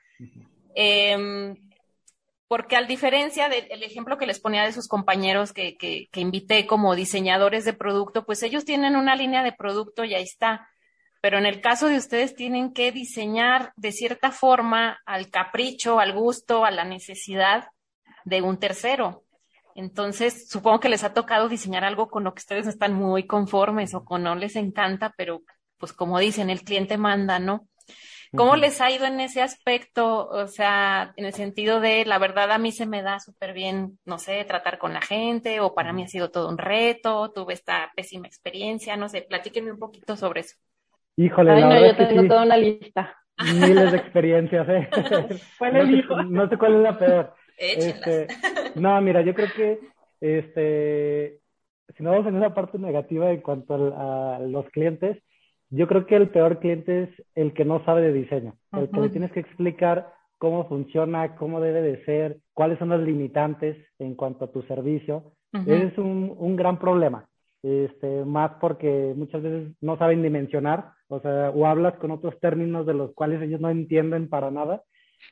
Porque al diferencia del ejemplo que les ponía de sus compañeros que, que, que invité como diseñadores de producto, pues ellos tienen una línea de producto y ahí está. Pero en el caso de ustedes tienen que diseñar de cierta forma al capricho, al gusto, a la necesidad de un tercero. Entonces, supongo que les ha tocado diseñar algo con lo que ustedes están muy conformes o con no les encanta, pero pues como dicen, el cliente manda, ¿no? ¿Cómo les ha ido en ese aspecto? O sea, en el sentido de, la verdad, a mí se me da súper bien, no sé, tratar con la gente, o para mí ha sido todo un reto, tuve esta pésima experiencia, no sé, platíquenme un poquito sobre eso. Híjole, Ay, no, yo tengo toda una lista. Miles de experiencias, ¿eh? (laughs) ¿Cuál no, no sé cuál es la peor. Este, no, mira, yo creo que este, si no vamos en esa parte negativa en cuanto a, los clientes, yo creo que el peor cliente es el que no sabe de diseño, el que le tienes que explicar cómo funciona, cómo debe de ser, cuáles son las limitantes en cuanto a tu servicio. Ese es un, un gran problema. Este, más porque muchas veces no saben dimensionar, o sea, o hablas con otros términos de los cuales ellos no entienden para nada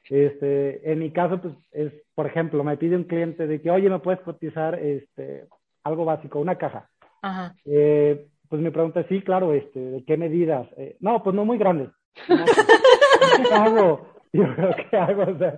este, en mi caso, pues es, por ejemplo, me pide un cliente de que, oye, ¿me puedes cotizar este, algo básico, una caja? Ajá. Eh, pues me pregunta, sí, claro, este, ¿de qué medidas? Eh, no, pues no muy grande. ¿Qué (laughs) hago? (laughs) Yo ¿qué hago? O sea,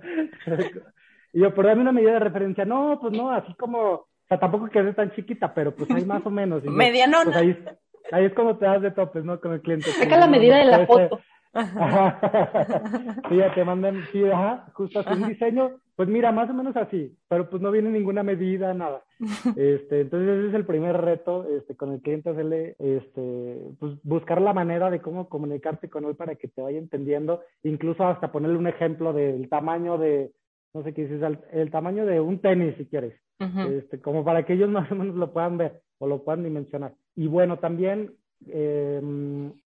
y yo, pero dame una medida de referencia. No, pues no, así como, o sea, tampoco que sea tan chiquita, pero pues hay más o menos. Medianona. Pues ahí, ahí es como te das de topes, ¿no? Con el cliente. Saca la medida de la foto. (laughs) sí, te mandan, sí, ajá, justo así un diseño Pues mira, más o menos así, pero pues no viene ninguna medida, nada. (laughs) Este, entonces ese es el primer reto este, con el cliente, hacerle, este, pues buscar la manera de cómo comunicarte con él para que te vaya entendiendo, incluso hasta ponerle un ejemplo del tamaño de, no sé qué dices, el, el tamaño de un tenis si quieres, este, como para que ellos (laughs) más o menos lo puedan ver o lo puedan dimensionar. Y bueno, también eh,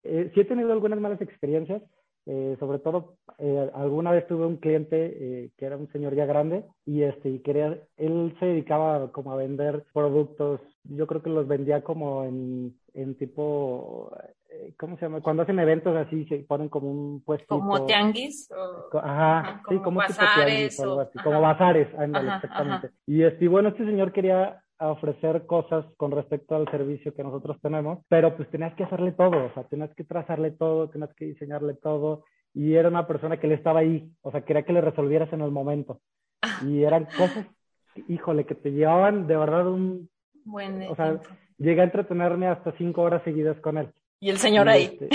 eh, sí he tenido algunas malas experiencias, eh, sobre todo, eh, alguna vez tuve un cliente eh, que era un señor ya grande y este y quería, él se dedicaba como a vender productos, yo creo que los vendía como en, en tipo, eh, ¿cómo se llama? Cuando hacen eventos así se ponen como un puesto. Como tianguis. O, ajá, sí, como tipo tianguis o algo así, como bazares, ándale, exactamente. Ajá. Y este, bueno, este señor quería a ofrecer cosas con respecto al servicio que nosotros tenemos, pero pues tenías que hacerle todo, o sea, tenías que trazarle todo, tenías que diseñarle todo, y era una persona que le estaba ahí, o sea, quería que le resolvieras en el momento. Y eran cosas, híjole, que te llevaban de verdad un... Buen o sea, llegué a entretenerme hasta cinco horas seguidas con él. Y el señor y ahí. Este,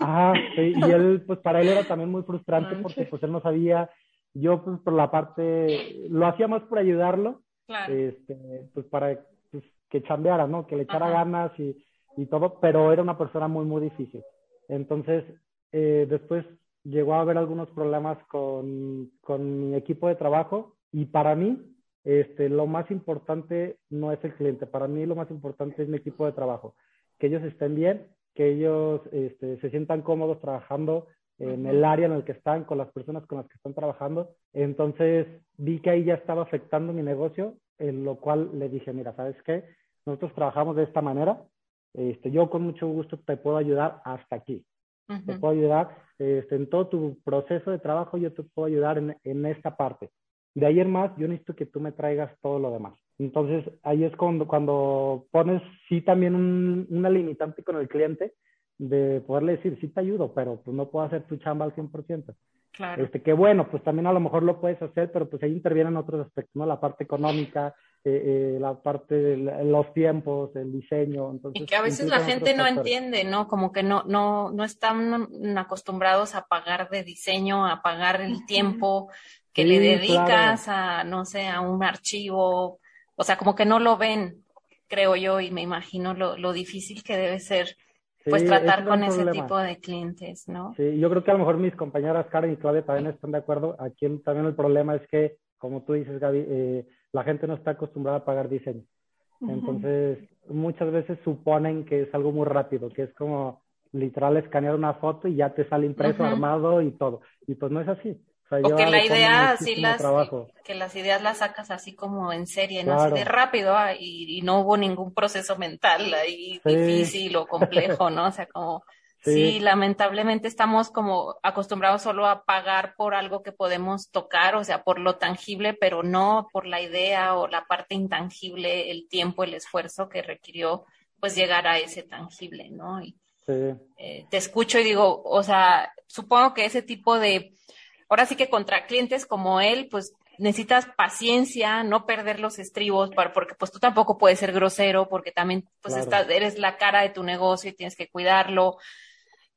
ajá, sí, y él, pues para él era también muy frustrante porque pues él no sabía, yo pues por la parte, lo hacía más por ayudarlo, Claro. este, pues para pues, que chambeara, ¿no? Que le echara Ajá. ganas y, y, todo, pero era una persona muy, muy difícil. Entonces, eh, después llegó a haber algunos problemas con, con, mi equipo de trabajo y para mí, este, lo más importante no es el cliente, para mí lo más importante es mi equipo de trabajo, que ellos estén bien, que ellos este, se sientan cómodos trabajando, en el área en el que están, con las personas con las que están trabajando. Entonces vi que ahí ya estaba afectando mi negocio, en lo cual le dije, mira, ¿sabes qué? Nosotros trabajamos de esta manera, este, yo con mucho gusto te puedo ayudar hasta aquí. Uh -huh. Te puedo ayudar este, en todo tu proceso de trabajo, yo te puedo ayudar en, en esta parte. De ahí en más, yo necesito que tú me traigas todo lo demás. Entonces, ahí es cuando, cuando pones sí también un, una limitante con el cliente, de poderle decir, sí te ayudo, pero pues no puedo hacer tu chamba al 100%. Claro. Este, que bueno, pues también a lo mejor lo puedes hacer, pero pues ahí intervienen otros aspectos, ¿no? La parte económica, eh, eh, la parte de los tiempos, el diseño. Entonces, y que a veces la gente no entiende, ¿no? Como que no, no, no están acostumbrados a pagar de diseño, a pagar el tiempo que sí, le dedicas claro. a, no sé, a un archivo. O sea, como que no lo ven, creo yo, y me imagino lo, lo difícil que debe ser pues tratar con ese problema. tipo de clientes, ¿no? Sí, yo creo que a lo mejor mis compañeras Karen y Claudia también están de acuerdo. Aquí también el problema es que, como tú dices, Gaby, eh, la gente no está acostumbrada a pagar diseño. Uh -huh. Entonces, muchas veces suponen que es algo muy rápido, que es como literal escanear una foto y ya te sale impreso, uh -huh. armado y todo. Y pues no es así. Sea, o que la idea, sí las, trabajo. que las ideas las sacas así como en serie, ¿no? Claro. Así de rápido ah, y, y, no hubo ningún proceso mental ahí sí. difícil o complejo, ¿no? O sea, como, (laughs) sí. sí. lamentablemente estamos como acostumbrados solo a pagar por algo que podemos tocar, o sea, por lo tangible, pero no por la idea o la parte intangible, el tiempo, el esfuerzo que requirió, pues, llegar a ese tangible, ¿no? Y, eh, te escucho y digo, o sea, supongo que ese tipo de ahora sí que contra clientes como él, pues necesitas paciencia, no perder los estribos, para, porque pues tú tampoco puedes ser grosero, porque también pues claro. estás, eres la cara de tu negocio y tienes que cuidarlo,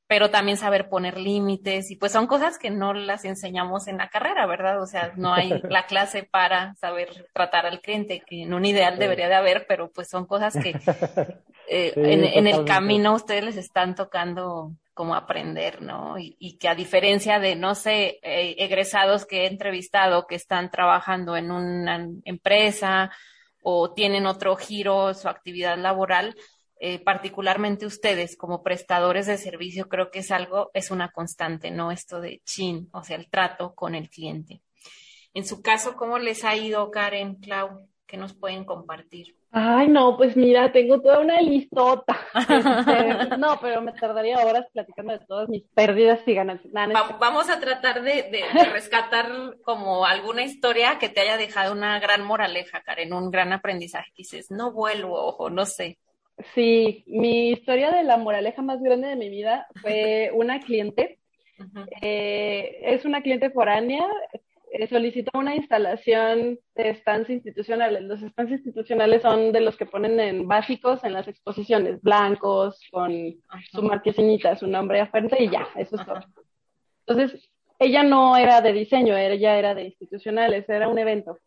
pero también saber poner límites y pues son cosas que no las enseñamos en la carrera, ¿verdad? O sea, no hay (laughs) la clase para saber tratar al cliente, que en un ideal sí. debería de haber, pero pues son cosas que (laughs) eh, sí, en, en, el camino ustedes les están tocando como aprender, ¿no? Y, y, que a diferencia de, no sé, eh, egresados que he entrevistado que están trabajando en una empresa o tienen otro giro su actividad laboral, eh, particularmente ustedes como prestadores de servicio, creo que es algo, es una constante, ¿no? Esto de chin, o sea, el trato con el cliente. En su caso, ¿cómo les ha ido, Karen, Clau? ¿Qué nos pueden compartir? Ay, no, pues mira, tengo toda una listota. (laughs) Este, no, pero me tardaría horas platicando de todas mis pérdidas y ganancias. Va, vamos a tratar de, de, de, rescatar como alguna historia que te haya dejado una gran moraleja, Karen, un gran aprendizaje. Que dices, no vuelvo, o no sé. Sí, mi historia de la moraleja más grande de mi vida fue una cliente. Uh -huh. eh, es una cliente foránea, eh, solicitó una instalación de stands institucionales. Los stands institucionales son de los que ponen en básicos en las exposiciones, blancos, con Ajá. su marquesinita, su nombre frente y ya, eso es todo. Entonces, ella no era de diseño, ella era de institucionales, era un evento.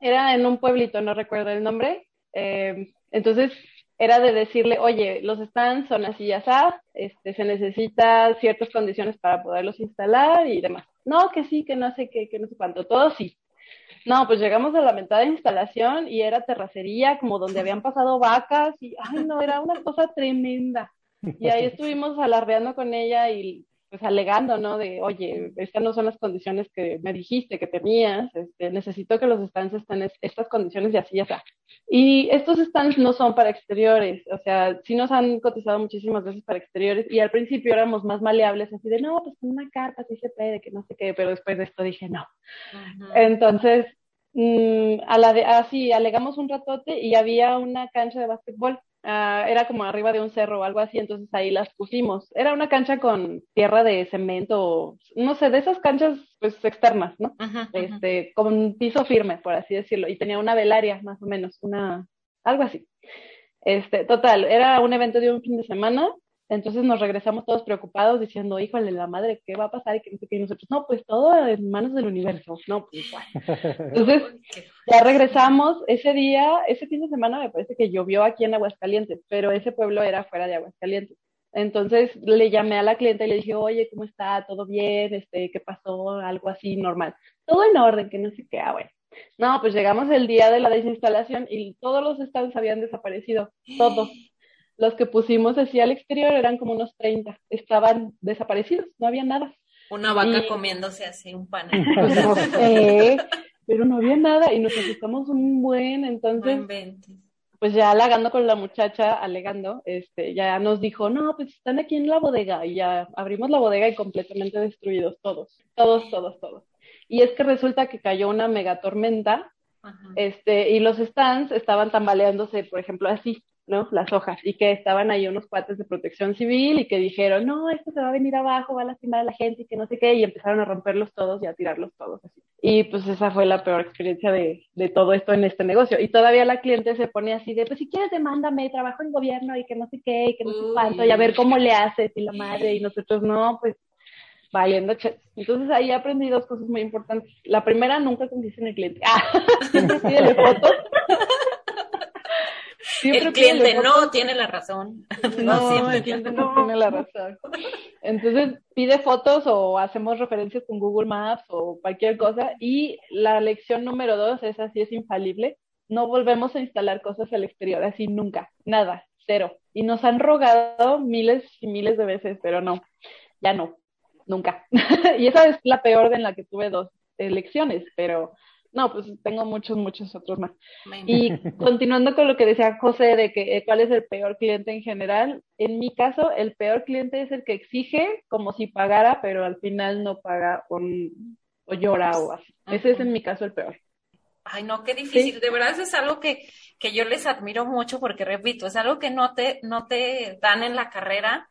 Era en un pueblito, no recuerdo el nombre. Eh, entonces era de decirle, oye, los stands son así ya sabes, este, se necesitan ciertas condiciones para poderlos instalar y demás. No, que sí, que no sé qué, que no sé cuánto, todo sí. No, pues llegamos a la mitad de instalación y era terracería, como donde habían pasado vacas y, ay, no, era una cosa tremenda. Y ahí (laughs) estuvimos alardeando con ella y pues alegando, ¿no? De, oye, estas no son las condiciones que me dijiste que tenías, este, necesito que los stands estén en estas condiciones y así ya está. Y estos stands no son para exteriores, o sea, sí nos han cotizado muchísimas veces para exteriores y al principio éramos más maleables, así de, no, pues con una carta sí se puede, que no sé qué, pero después de esto dije, no. Entonces, mmm, a la de, así, alegamos un ratote y había una cancha de básquetbol Ah, era como arriba de un cerro o algo así, entonces ahí las pusimos. Era una cancha con tierra de cemento, no sé, de esas canchas pues externas, ¿no? Este, con piso firme, por así decirlo, y tenía una velaria más o menos, una, algo así. Este, total, era un evento de un fin de semana entonces nos regresamos todos preocupados diciendo, híjole, la madre, ¿qué va a pasar? Y que no sé qué. nosotros, no, pues todo en manos del universo. No, pues igual. (laughs) Entonces, ya regresamos. Ese día, ese fin de semana me parece que llovió aquí en Aguascalientes, pero ese pueblo era fuera de Aguascalientes. Entonces le llamé a la clienta y le dije, oye, ¿cómo está? ¿Todo bien? Este, ¿Qué pasó? Algo así normal. Todo en orden, que no sé qué. Ah, bueno. No, pues llegamos el día de la desinstalación y todos los stands habían desaparecido. Todos los que pusimos así al exterior eran como unos 30, estaban desaparecidos, no había nada. Una vaca comiéndose así un pan. (laughs) (laughs) eh, pero no había nada y nos asustamos un buen, entonces, pues ya halagando con la muchacha, alegando, este, ya nos dijo, no, pues están aquí en la bodega y ya abrimos la bodega y completamente destruidos todos, todos, todos, todos. Y es que resulta que cayó una mega tormenta este, y los stands estaban tambaleándose, por ejemplo, así, ¿no? Las hojas, y que estaban ahí unos cuates de protección civil y que dijeron, no, esto se va a venir abajo, va a lastimar a la gente y que no sé qué, y empezaron a romperlos todos y a tirarlos todos así. Y pues esa fue la peor experiencia de, de todo esto en este negocio. Y todavía la cliente se pone así de, pues si quieres demándame, trabajo en gobierno y que no sé qué, y que no sé cuánto, y a ver cómo le haces y la madre, y nosotros no, pues valiendo Entonces ahí aprendí dos cosas muy importantes. La primera, nunca en el cliente. Ah, (laughs) siempre pídele fotos el cliente no tiene la razón. (laughs) No, el cliente no tiene la razón. Entonces pide fotos o hacemos referencias con Google Maps o cualquier cosa. Y la lección número dos es así, es infalible. No volvemos a instalar cosas al exterior, así nunca, nada, cero. Y nos han rogado miles y miles de veces, pero no, ya no, nunca. (laughs) y esa es la peor de en la que tuve dos elecciones, pero no, pues tengo muchos, muchos otros más. Y (laughs) continuando con lo que decía José de que eh, cuál es el peor cliente en general, en mi caso, el peor cliente es el que exige como si pagara, pero al final no paga o, o llora o así. Ese es en mi caso el peor. Ay, no, qué difícil. De verdad es algo que, que yo les admiro mucho porque, repito, es algo que no te, no te dan en la carrera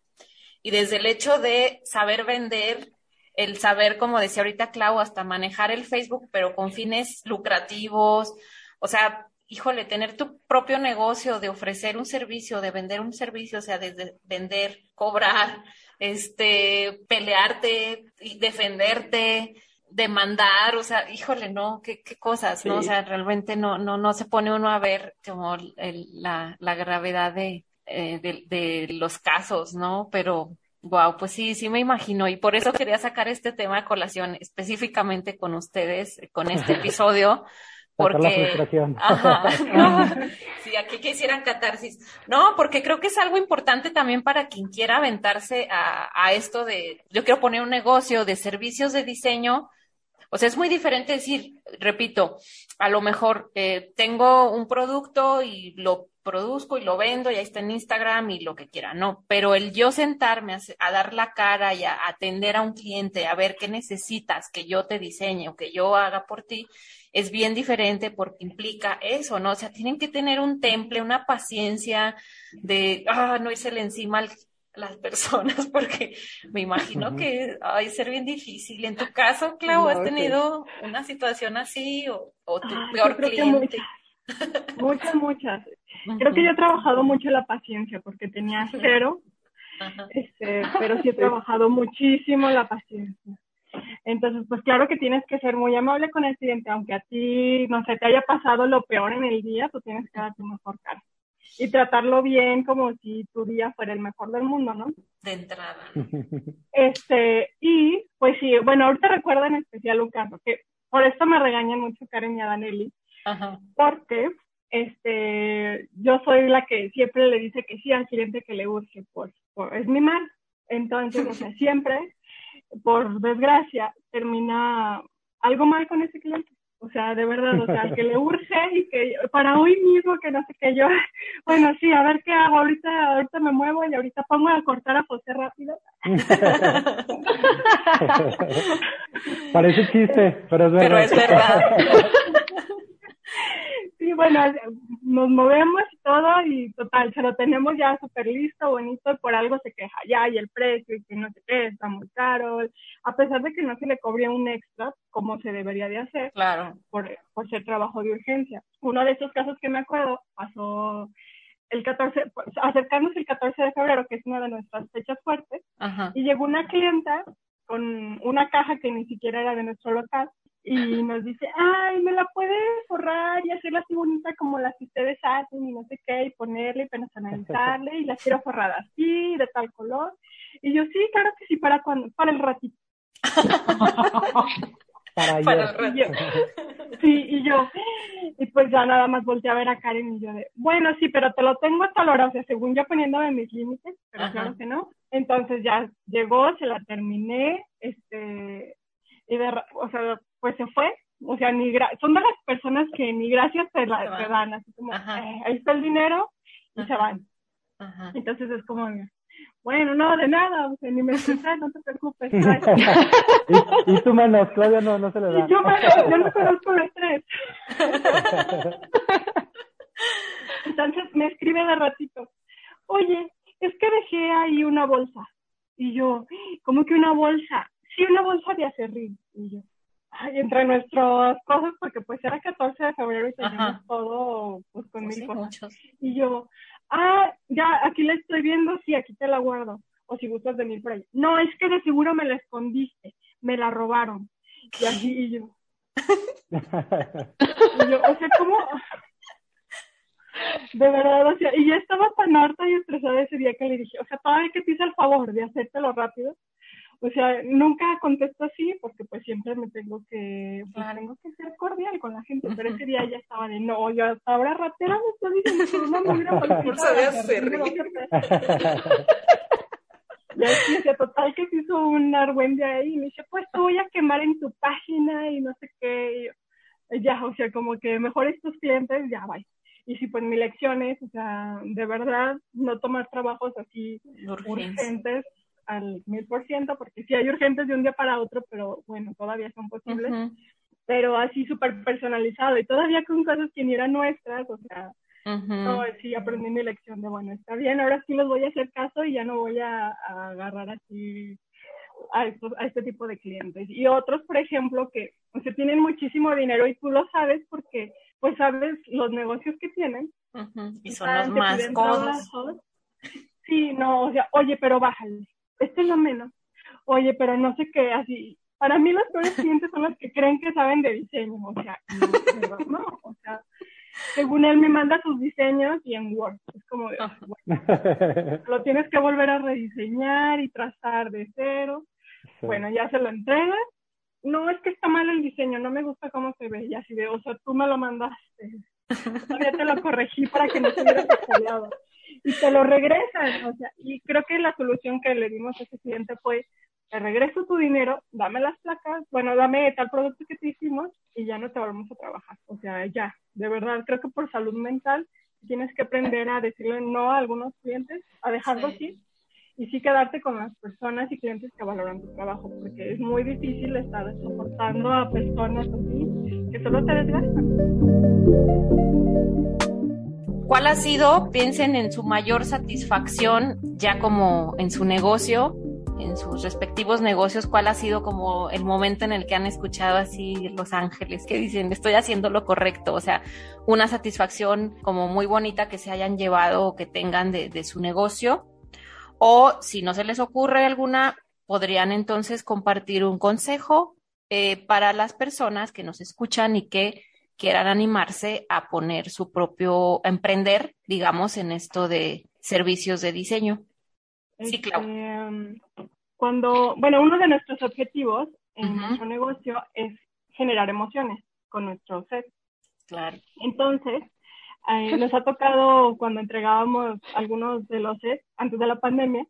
y desde el hecho de saber vender el saber, como decía ahorita Clau, hasta manejar el Facebook, pero con fines lucrativos, o sea, híjole, tener tu propio negocio, de ofrecer un servicio, de vender un servicio, o sea, desde vender, cobrar, este, pelearte y defenderte, demandar, o sea, híjole, no, qué, qué cosas, ¿no? O sea, realmente no, no, no se pone uno a ver como la, la gravedad de, eh, de, de los casos, ¿no? Pero Wow, pues sí, sí me imagino. Y por eso quería sacar este tema de colación específicamente con ustedes, con este (laughs) episodio, porque ajá, (laughs) sí, aquí quisieran catarsis. No, porque creo que es algo importante también para quien quiera aventarse a, a esto de, yo quiero poner un negocio de servicios de diseño, o sea, es muy diferente decir, repito, a lo mejor eh, tengo un producto y lo produzco y lo vendo y ahí está en Instagram y lo que quiera, no, pero el yo sentarme a, dar la cara y a atender a un cliente, a ver qué necesitas que yo te diseñe o que yo haga por ti, es bien diferente porque implica eso, ¿no? O sea, tienen que tener un temple, una paciencia de, ah, no le encima a las personas (laughs) porque me imagino que ay ser bien difícil. En tu caso, Clau, ¿has tenido una situación así o, tu peor cliente? Muchas, muchas. Creo que yo he trabajado mucho la paciencia porque tenía cero, este, pero sí he trabajado muchísimo la paciencia. Entonces, pues claro que tienes que ser muy amable con el cliente, aunque a ti, no sé, te haya pasado lo peor en el día, tú tienes que dar tu mejor cara. Y tratarlo bien como si tu día fuera el mejor del mundo, ¿no? De entrada. Este, y pues sí, bueno, ahorita recuerdo en especial un caso, que por esto me regañan mucho Karen y Adanelli, Ajá. porque este, yo soy la que siempre le dice que sí al cliente que le urge, por, por es mi mal. Entonces, o sea, (laughs) siempre, por desgracia, termina algo mal con ese cliente. O sea, de verdad, o sea, al que le urge y que para hoy mismo, que no sé qué, yo, (laughs) bueno, sí, a ver qué hago, ahorita, ahorita me muevo y ahorita pongo a cortar a José rápido. (laughs) Parece chiste, pero es verdad. Pero es verdad. Bueno, nos movemos y todo y total, se lo tenemos ya súper listo, bonito, y por algo se queja ya, y el precio, y que no sé qué, está muy caro, a pesar de que no se le cobría un extra, como se debería de hacer, Claro. por, por ser trabajo de urgencia. Uno de esos casos que me acuerdo pasó el 14, pues, acercarnos el 14 de febrero, que es una de nuestras fechas fuertes, Ajá. y llegó una clienta con una caja que ni siquiera era de nuestro local y nos dice, ay, me la puede forrar y hacerla así bonita como las que ustedes hacen y no sé qué, y ponerle y personalizarle y la quiero forrada así, de tal color. Y yo, sí, claro que sí, ¿para cuando Para el ratito. (laughs) Para. Para el Y yo, sí, y yo, y pues ya nada más volteé a ver a Karen y yo de, bueno, sí, pero te lo tengo hasta la hora, o sea, según yo poniéndome mis límites, pero Ajá. claro que no. Entonces ya llegó, se la terminé, este, y de, ra- o sea, pues se fue, o sea, ni gra- son de las personas que ni gracias te, la, te dan, así como. "Eh, ahí está el dinero y se van. Ajá. Entonces es como, bueno, no, de nada, o sea, ni me (laughs) estresé, no te preocupes. (laughs) ay". y, y tú menos, Claudia no, no se le da. Y yo, me, yo no conozco el estrés. (laughs) Entonces me escribe de ratito, oye, es que dejé ahí una bolsa. Y yo, ¿cómo que una bolsa? Sí, una bolsa de acerrín. Y yo, ay, entre nuestras cosas, porque pues era 14 de febrero y teníamos Ajá. todo pues con Pues mil sí, cosas. muchos. Y yo, ah, ya, aquí la estoy viendo, sí, aquí te la guardo. O si gustas venir por ahí. No, es que de seguro me la escondiste, me la robaron. Y así, y yo, (laughs) y yo, o sea, ¿cómo? De verdad, o sea, y yo estaba tan harta y estresada ese día que le dije, o sea, todavía que te hice el favor de hacértelo rápido. O sea, nunca contesto así porque pues siempre me tengo que, pues, tengo que ser cordial con la gente, pero ese día ya estaba de, no, yo hasta ahora ratera me estoy diciendo que (laughs) no Bolsa de de acerrín. acerrín, y así, o sea, total que se hizo un argüende ahí y me dice, pues te voy a quemar en tu página y no sé qué. Y ya, o sea, como que mejor estos clientes, ya, bye. Y sí, pues mi lección es, o sea, de verdad, no tomar trabajos así urgentes al mil por ciento, porque sí hay urgentes de un día para otro, pero bueno, todavía son posibles, pero así súper personalizado y todavía con cosas que ni eran nuestras, o sea, no, sí, aprendí mi lección de, bueno, está bien, ahora sí les voy a hacer caso y ya no voy a, a agarrar así a, estos, a este tipo de clientes. Y otros, por ejemplo, que o sea, tienen muchísimo dinero y tú lo sabes porque, pues, sabes los negocios que tienen. Y son los más codos. Sí, no, o sea, oye, pero bájale, es lo menos. Oye, pero no sé qué, así. Para mí los peores clientes son los que creen que saben de diseño, o sea, no, no, o sea, según él me manda sus diseños y en Word, es como de, Ajá. bueno, lo tienes que volver a rediseñar y trazar de cero. Bueno, ya se lo entregas. No, es que está mal el diseño, no me gusta cómo se ve. Y así de, o sea, tú me lo mandaste. Todavía te lo corregí para que no se hubiera. Y te lo regresan. O sea, y creo que la solución que le dimos a ese cliente fue, te regreso tu dinero, dame las placas, bueno, dame tal producto que te hicimos y ya no te volvemos a trabajar. O sea, ya, de verdad, creo que por salud mental tienes que aprender a decirle no a algunos clientes, a dejarlo Sí. así y sí quedarte con las personas y clientes que valoran tu trabajo, porque es muy difícil estar soportando a personas así que solo te desgastan. ¿Cuál ha sido, piensen en su mayor satisfacción ya como en su negocio, en sus respectivos negocios, cuál ha sido como el momento en el que han escuchado así los ángeles que dicen estoy haciendo lo correcto? O sea, una satisfacción como muy bonita que se hayan llevado o que tengan de, su negocio. O si no se les ocurre alguna, podrían entonces compartir un consejo eh, para las personas que nos escuchan y que quieran animarse a poner su propio, emprender, digamos, en esto de servicios de diseño. Sí, claro. Este, cuando, bueno, uno de nuestros objetivos en nuestro negocio es generar emociones con nuestro set. Claro. Entonces, eh, (laughs) nos ha tocado cuando entregábamos algunos de los sets antes de la pandemia,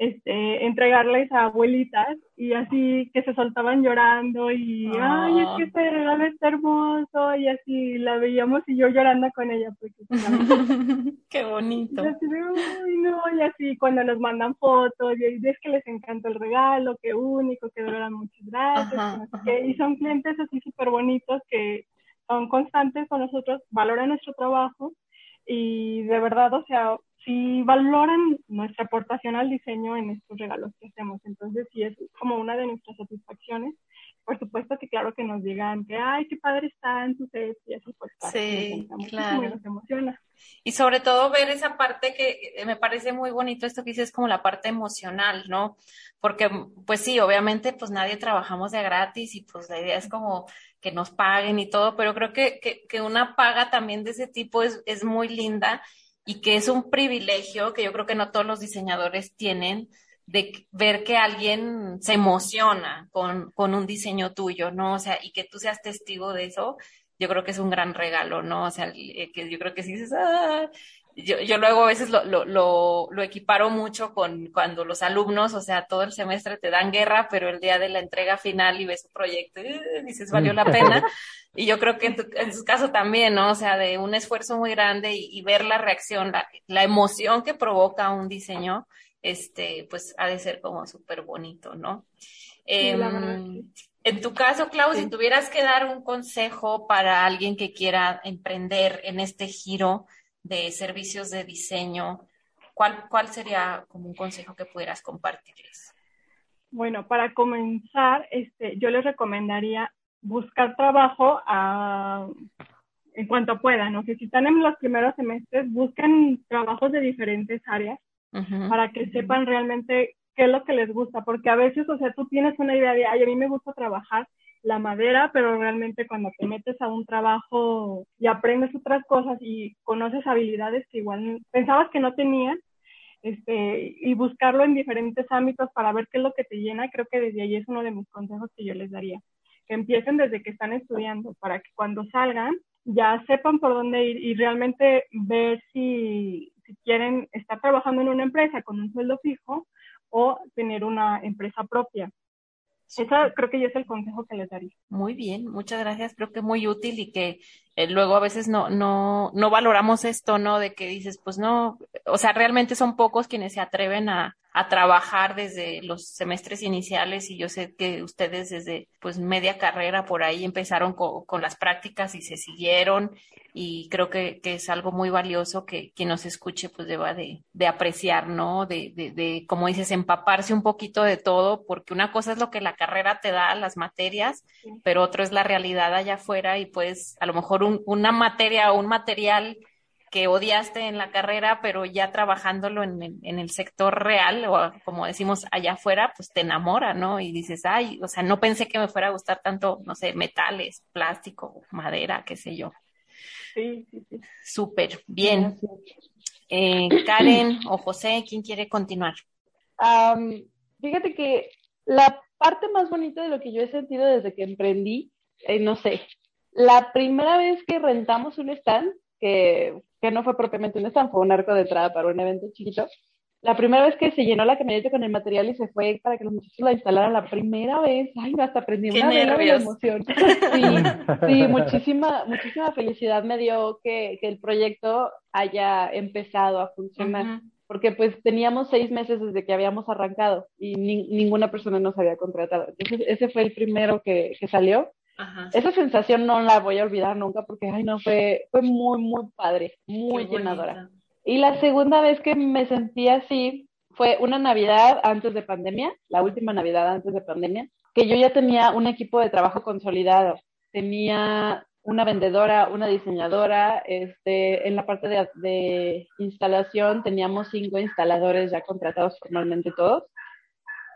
este, entregarles a abuelitas y así que se soltaban llorando y, ay, es que este regalo está hermoso y así la veíamos y yo llorando con ella. Porque, (laughs) Qué bonito. Y así, no, y así cuando nos mandan fotos y es que les encanta el regalo, qué único, que de verdad muchas gracias. y son clientes así súper bonitos que son constantes con nosotros, valoran nuestro trabajo y de verdad, o sea, si valoran nuestra aportación al diseño en estos regalos que hacemos. Entonces, sí es como una de nuestras satisfacciones. Por supuesto que claro que nos digan que, ay, qué padre está en tu set y así pues. Sí, claro. Nos emociona. Y sobre todo ver esa parte que me parece muy bonito esto que dices como la parte emocional, ¿no? Porque pues sí, obviamente pues nadie trabajamos de gratis y pues la idea es como que nos paguen y todo, pero creo que, que, que una paga también de ese tipo es, es muy linda y que es un privilegio que yo creo que no todos los diseñadores tienen de ver que alguien se emociona con, con un diseño tuyo, ¿no? O sea, y que tú seas testigo de eso, yo creo que es un gran regalo, ¿no? O sea, eh, que yo creo que si dices, ah, yo, yo luego a veces lo, lo, lo, lo, equiparo mucho con cuando los alumnos, o sea, todo el semestre te dan guerra, pero el día de la entrega final y ves su proyecto, y dices, valió la pena. (laughs) Y yo creo que en tu, en su caso también, ¿no? O sea, de un esfuerzo muy grande y, ver la reacción, la, la, emoción que provoca un diseño, este, pues ha de ser como súper bonito, ¿no? Eh, en tu caso, Clau, si tuvieras que dar un consejo para alguien que quiera emprender en este giro de servicios de diseño, ¿cuál, cuál sería como un consejo que pudieras compartirles? Bueno, para comenzar, este, yo les recomendaría buscar trabajo a, en cuanto puedan. O sea, si están en los primeros semestres, busquen trabajos de diferentes áreas para que sepan realmente qué es lo que les gusta, porque a veces, o sea, tú tienes una idea de, ay, a mí me gusta trabajar la madera, pero realmente cuando te metes a un trabajo y aprendes otras cosas y conoces habilidades que igual pensabas que no tenías, este, y buscarlo en diferentes ámbitos para ver qué es lo que te llena, creo que desde ahí es uno de mis consejos que yo les daría que empiecen desde que están estudiando para que cuando salgan ya sepan por dónde ir y realmente ver si, si quieren estar trabajando en una empresa con un sueldo fijo o tener una empresa propia. Ese creo que yo es el consejo que les daría. Muy bien, muchas gracias. Creo que muy útil y que eh, luego a veces no, no, no valoramos esto, ¿no? De que dices, pues no, o sea, realmente son pocos quienes se atreven a, a trabajar desde los semestres iniciales y yo sé que ustedes desde pues media carrera por ahí empezaron con, las prácticas y se siguieron y creo que, que, es algo muy valioso que quien nos escuche pues deba de, de apreciar, ¿no? De, de, de, como dices, empaparse un poquito de todo porque una cosa es lo que la carrera te da, las materias, pero otro es la realidad allá afuera y pues a lo mejor un, una materia o un material que odiaste en la carrera, pero ya trabajándolo en, en, el sector real, o como decimos allá afuera, pues te enamora, ¿no? Y dices, ay, o sea, no pensé que me fuera a gustar tanto, no sé, metales, plástico, madera, qué sé yo. Sí, sí, sí. Súper, bien. Eh, Karen o José, ¿quién quiere continuar? fíjate que la parte más bonita de lo que yo he sentido desde que emprendí, eh, no sé, la primera vez que rentamos un stand, que que no fue propiamente un stand, fue un arco de entrada para un evento chiquito. La primera vez que se llenó la camioneta con el material y se fue para que los muchachos la instalaran la primera vez, ay, hasta aprendí una vela de emoción. (laughs) Sí, sí, muchísima, muchísima felicidad me dio que, que el proyecto haya empezado a funcionar. Porque pues teníamos seis meses desde que habíamos arrancado y ninguna persona nos había contratado. Entonces ese fue el primero que, que salió esa sensación no la voy a olvidar nunca porque, ay, no, fue, fue muy, muy padre, muy llenadora. Y la segunda vez que me sentí así fue una Navidad antes de pandemia, la última Navidad antes de pandemia, que yo ya tenía un equipo de trabajo consolidado. Tenía una vendedora, una diseñadora, este, en la parte de, de instalación teníamos cinco instaladores ya contratados formalmente todos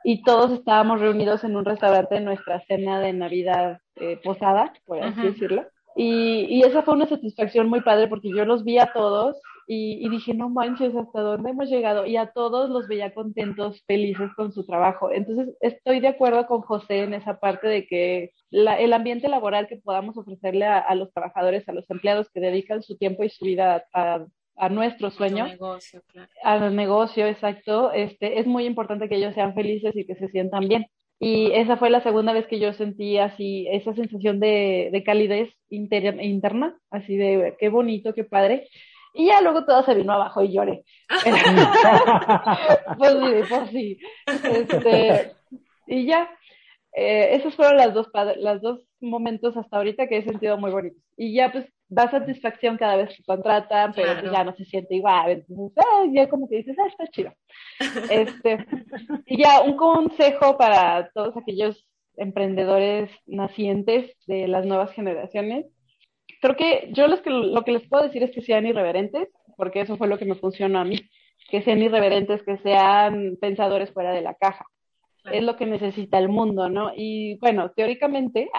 y todos estábamos reunidos en un restaurante en nuestra cena de Navidad eh, posada, por así decirlo. Y, y, esa fue una satisfacción muy padre porque yo los vi a todos y, y, dije, no manches, ¿hasta dónde hemos llegado? Y a todos los veía contentos, felices con su trabajo. Entonces, estoy de acuerdo con José en esa parte de que la, el ambiente laboral que podamos ofrecerle a, a, los trabajadores, a los empleados que dedican su tiempo y su vida a, a nuestro sueño, negocio, claro. al negocio, exacto, este, es muy importante que ellos sean felices y que se sientan bien. Y esa fue la segunda vez que yo sentí así esa sensación de, de calidez inter interna, así de qué bonito, qué padre. Y ya luego todo se vino abajo y lloré. (laughs) pues sí, pues sí. Este, y ya, eh, esos fueron las dos, las dos momentos hasta ahorita que he sentido muy bonitos. Y ya pues da satisfacción cada vez que contratan, pero pues, claro. ya no se siente igual. Entonces, ah, ya como que dices, ah, está chido. (laughs) Este, y ya un consejo para todos aquellos emprendedores nacientes de las nuevas generaciones. Creo que yo los que, lo que les puedo decir es que sean irreverentes, porque eso fue lo que me funcionó a mí, que sean irreverentes, que sean pensadores fuera de la caja. Claro. Es lo que necesita el mundo, ¿no? Y bueno, teóricamente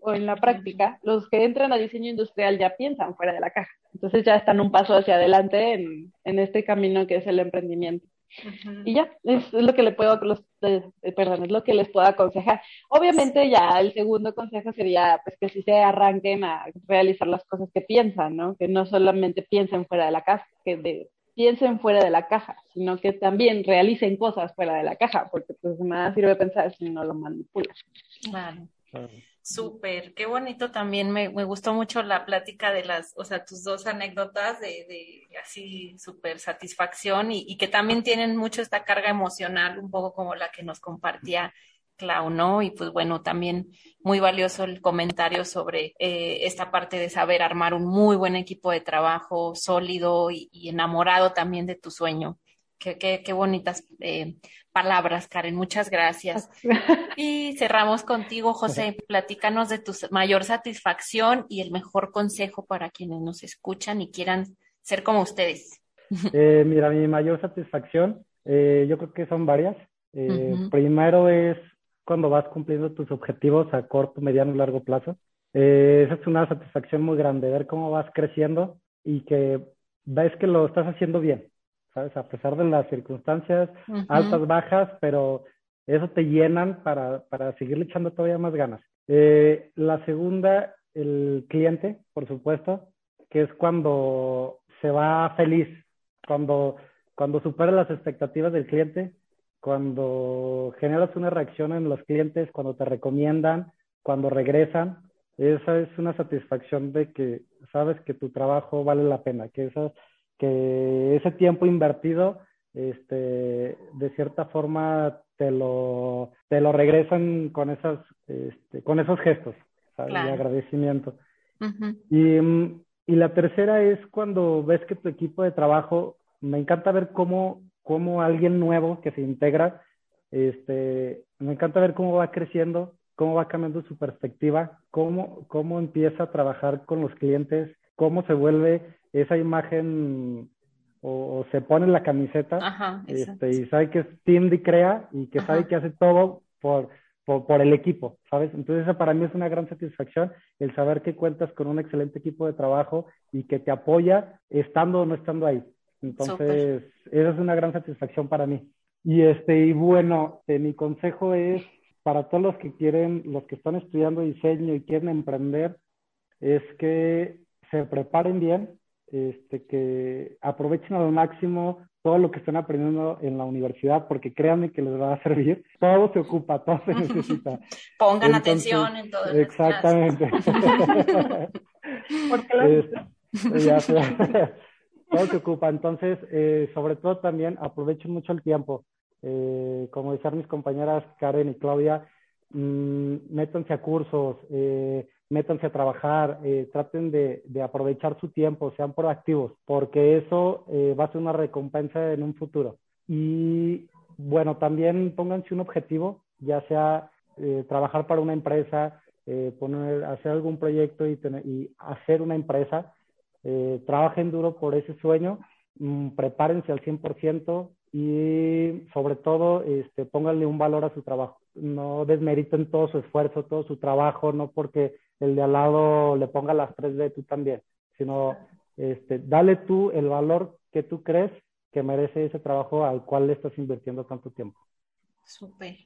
o en la práctica, los que entran a diseño industrial ya piensan fuera de la caja. Entonces ya están un paso hacia adelante en, en este camino que es el emprendimiento. Uh -huh. Y ya, es, es, lo que le puedo, los, eh, perdón, es lo que les puedo aconsejar. Obviamente ya el segundo consejo sería pues que si se arranquen a realizar las cosas que piensan, ¿no? Que no solamente piensen fuera de la caja, que de, piensen fuera de la caja, sino que también realicen cosas fuera de la caja, porque pues nada sirve pensar si no lo manipulas. Claro. claro. Súper, qué bonito también, me, me, gustó mucho la plática de las, o sea, tus dos anécdotas de, de así súper satisfacción y, y, que también tienen mucho esta carga emocional, un poco como la que nos compartía Clau, ¿no? Y pues bueno, también muy valioso el comentario sobre eh, esta parte de saber armar un muy buen equipo de trabajo sólido y, y enamorado también de tu sueño. Qué, qué, qué bonitas eh, palabras, Karen. Muchas gracias. (laughs) Y cerramos contigo, José. (laughs) Platícanos de tu mayor satisfacción y el mejor consejo para quienes nos escuchan y quieran ser como ustedes. (laughs) Eh, mira, mi mayor satisfacción, eh, yo creo que son varias. Uh -huh. Primero es cuando vas cumpliendo tus objetivos a corto, mediano y largo plazo. esa es una satisfacción muy grande, ver cómo vas creciendo y que ves que lo estás haciendo bien. ¿sabes? A pesar de las circunstancias uh -huh. altas, bajas, pero eso te llenan para, para seguirle echando todavía más ganas. Eh, la segunda, el cliente, por supuesto, que es cuando se va feliz, cuando, cuando supera las expectativas del cliente, cuando generas una reacción en los clientes, cuando te recomiendan, cuando regresan, esa es una satisfacción de que sabes que tu trabajo vale la pena, que esas que ese tiempo invertido, este, de cierta forma te lo, te lo regresan con, esas, este, con esos gestos ¿sabes? Claro. de agradecimiento. Uh -huh. y, y, la tercera es cuando ves que tu equipo de trabajo, me encanta ver cómo, cómo alguien nuevo que se integra, este, me encanta ver cómo va creciendo, cómo va cambiando su perspectiva, cómo, cómo empieza a trabajar con los clientes, cómo se vuelve esa imagen o, o se pone la camiseta Ajá, este, y sabe que es Team de Crea y que Ajá. sabe que hace todo por, por, por, el equipo, ¿sabes? Entonces esa para mí es una gran satisfacción el saber que cuentas con un excelente equipo de trabajo y que te apoya estando o no estando ahí. Entonces Super. esa es una gran satisfacción para mí. Y este y bueno, eh, mi consejo es para todos los que quieren, los que están estudiando diseño y quieren emprender, es que se preparen bien, este, que aprovechen al máximo todo lo que están aprendiendo en la universidad, porque créanme que les va a servir. Todo se ocupa, todo se necesita. Pongan Entonces, atención en todo. Exactamente. (laughs) (laughs) porque lo... es, ya, (laughs) todo se ocupa. Entonces, eh, sobre todo también aprovechen mucho el tiempo. Eh, como decían mis compañeras Karen y Claudia, mmm, métanse a cursos, eh, métanse a trabajar, eh, traten de, de, aprovechar su tiempo, sean proactivos, porque eso va a ser una recompensa en un futuro. Y bueno, también pónganse un objetivo, ya sea trabajar para una empresa, poner, hacer algún proyecto y, tener, y hacer una empresa, eh, trabajen duro por ese sueño, mmm, prepárense al 100%, y sobre todo este, pónganle un valor a su trabajo. No desmeriten todo su esfuerzo, todo su trabajo, no porque el de al lado le ponga las tres de tú también, sino este, dale tú el valor que tú crees que merece ese trabajo al cual le estás invirtiendo tanto tiempo. Súper.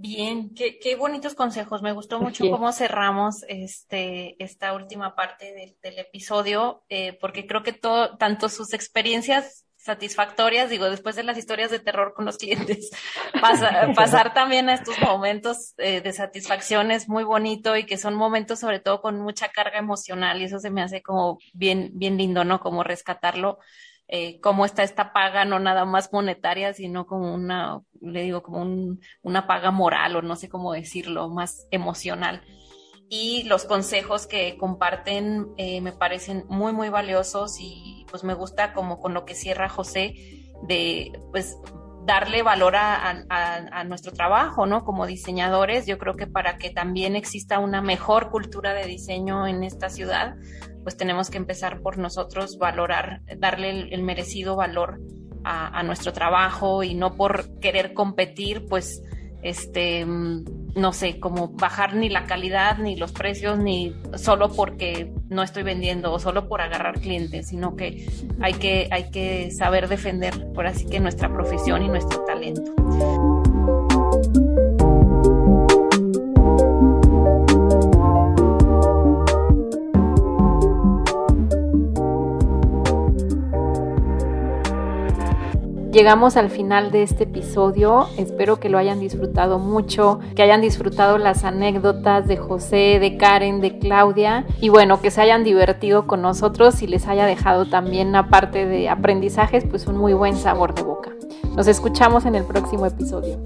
Bien, qué, qué, bonitos consejos. Me gustó mucho cómo cerramos este, esta última parte del, episodio, eh, porque creo que todo, tanto sus experiencias satisfactorias, digo, después de las historias de terror con los clientes, (laughs) (laughs) pasar también a estos momentos eh, de satisfacción es muy bonito y que son momentos sobre todo con mucha carga emocional y eso se me hace como bien, bien lindo, ¿no? Como rescatarlo, eh, cómo está esta paga, no nada más monetaria, sino como una, le digo, como un, una paga moral o no sé cómo decirlo, más emocional. Y los consejos que comparten eh, me parecen muy, muy valiosos y pues me gusta como con lo que cierra José de pues darle valor a, nuestro trabajo, ¿no? Como diseñadores, yo creo que para que también exista una mejor cultura de diseño en esta ciudad, pues tenemos que empezar por nosotros valorar, darle el, merecido valor a, nuestro trabajo y no por querer competir, pues este, mm, no sé, como bajar ni la calidad, ni los precios, ni solo porque no estoy vendiendo o solo por agarrar clientes, sino que hay que, hay que saber defender, por así que nuestra profesión y nuestro talento. Llegamos al final de este episodio, espero que lo hayan disfrutado mucho, que hayan disfrutado las anécdotas de José, de Karen, de Claudia y bueno, que se hayan divertido con nosotros y les haya dejado también aparte de aprendizajes pues un muy buen sabor de boca. Nos escuchamos en el próximo episodio.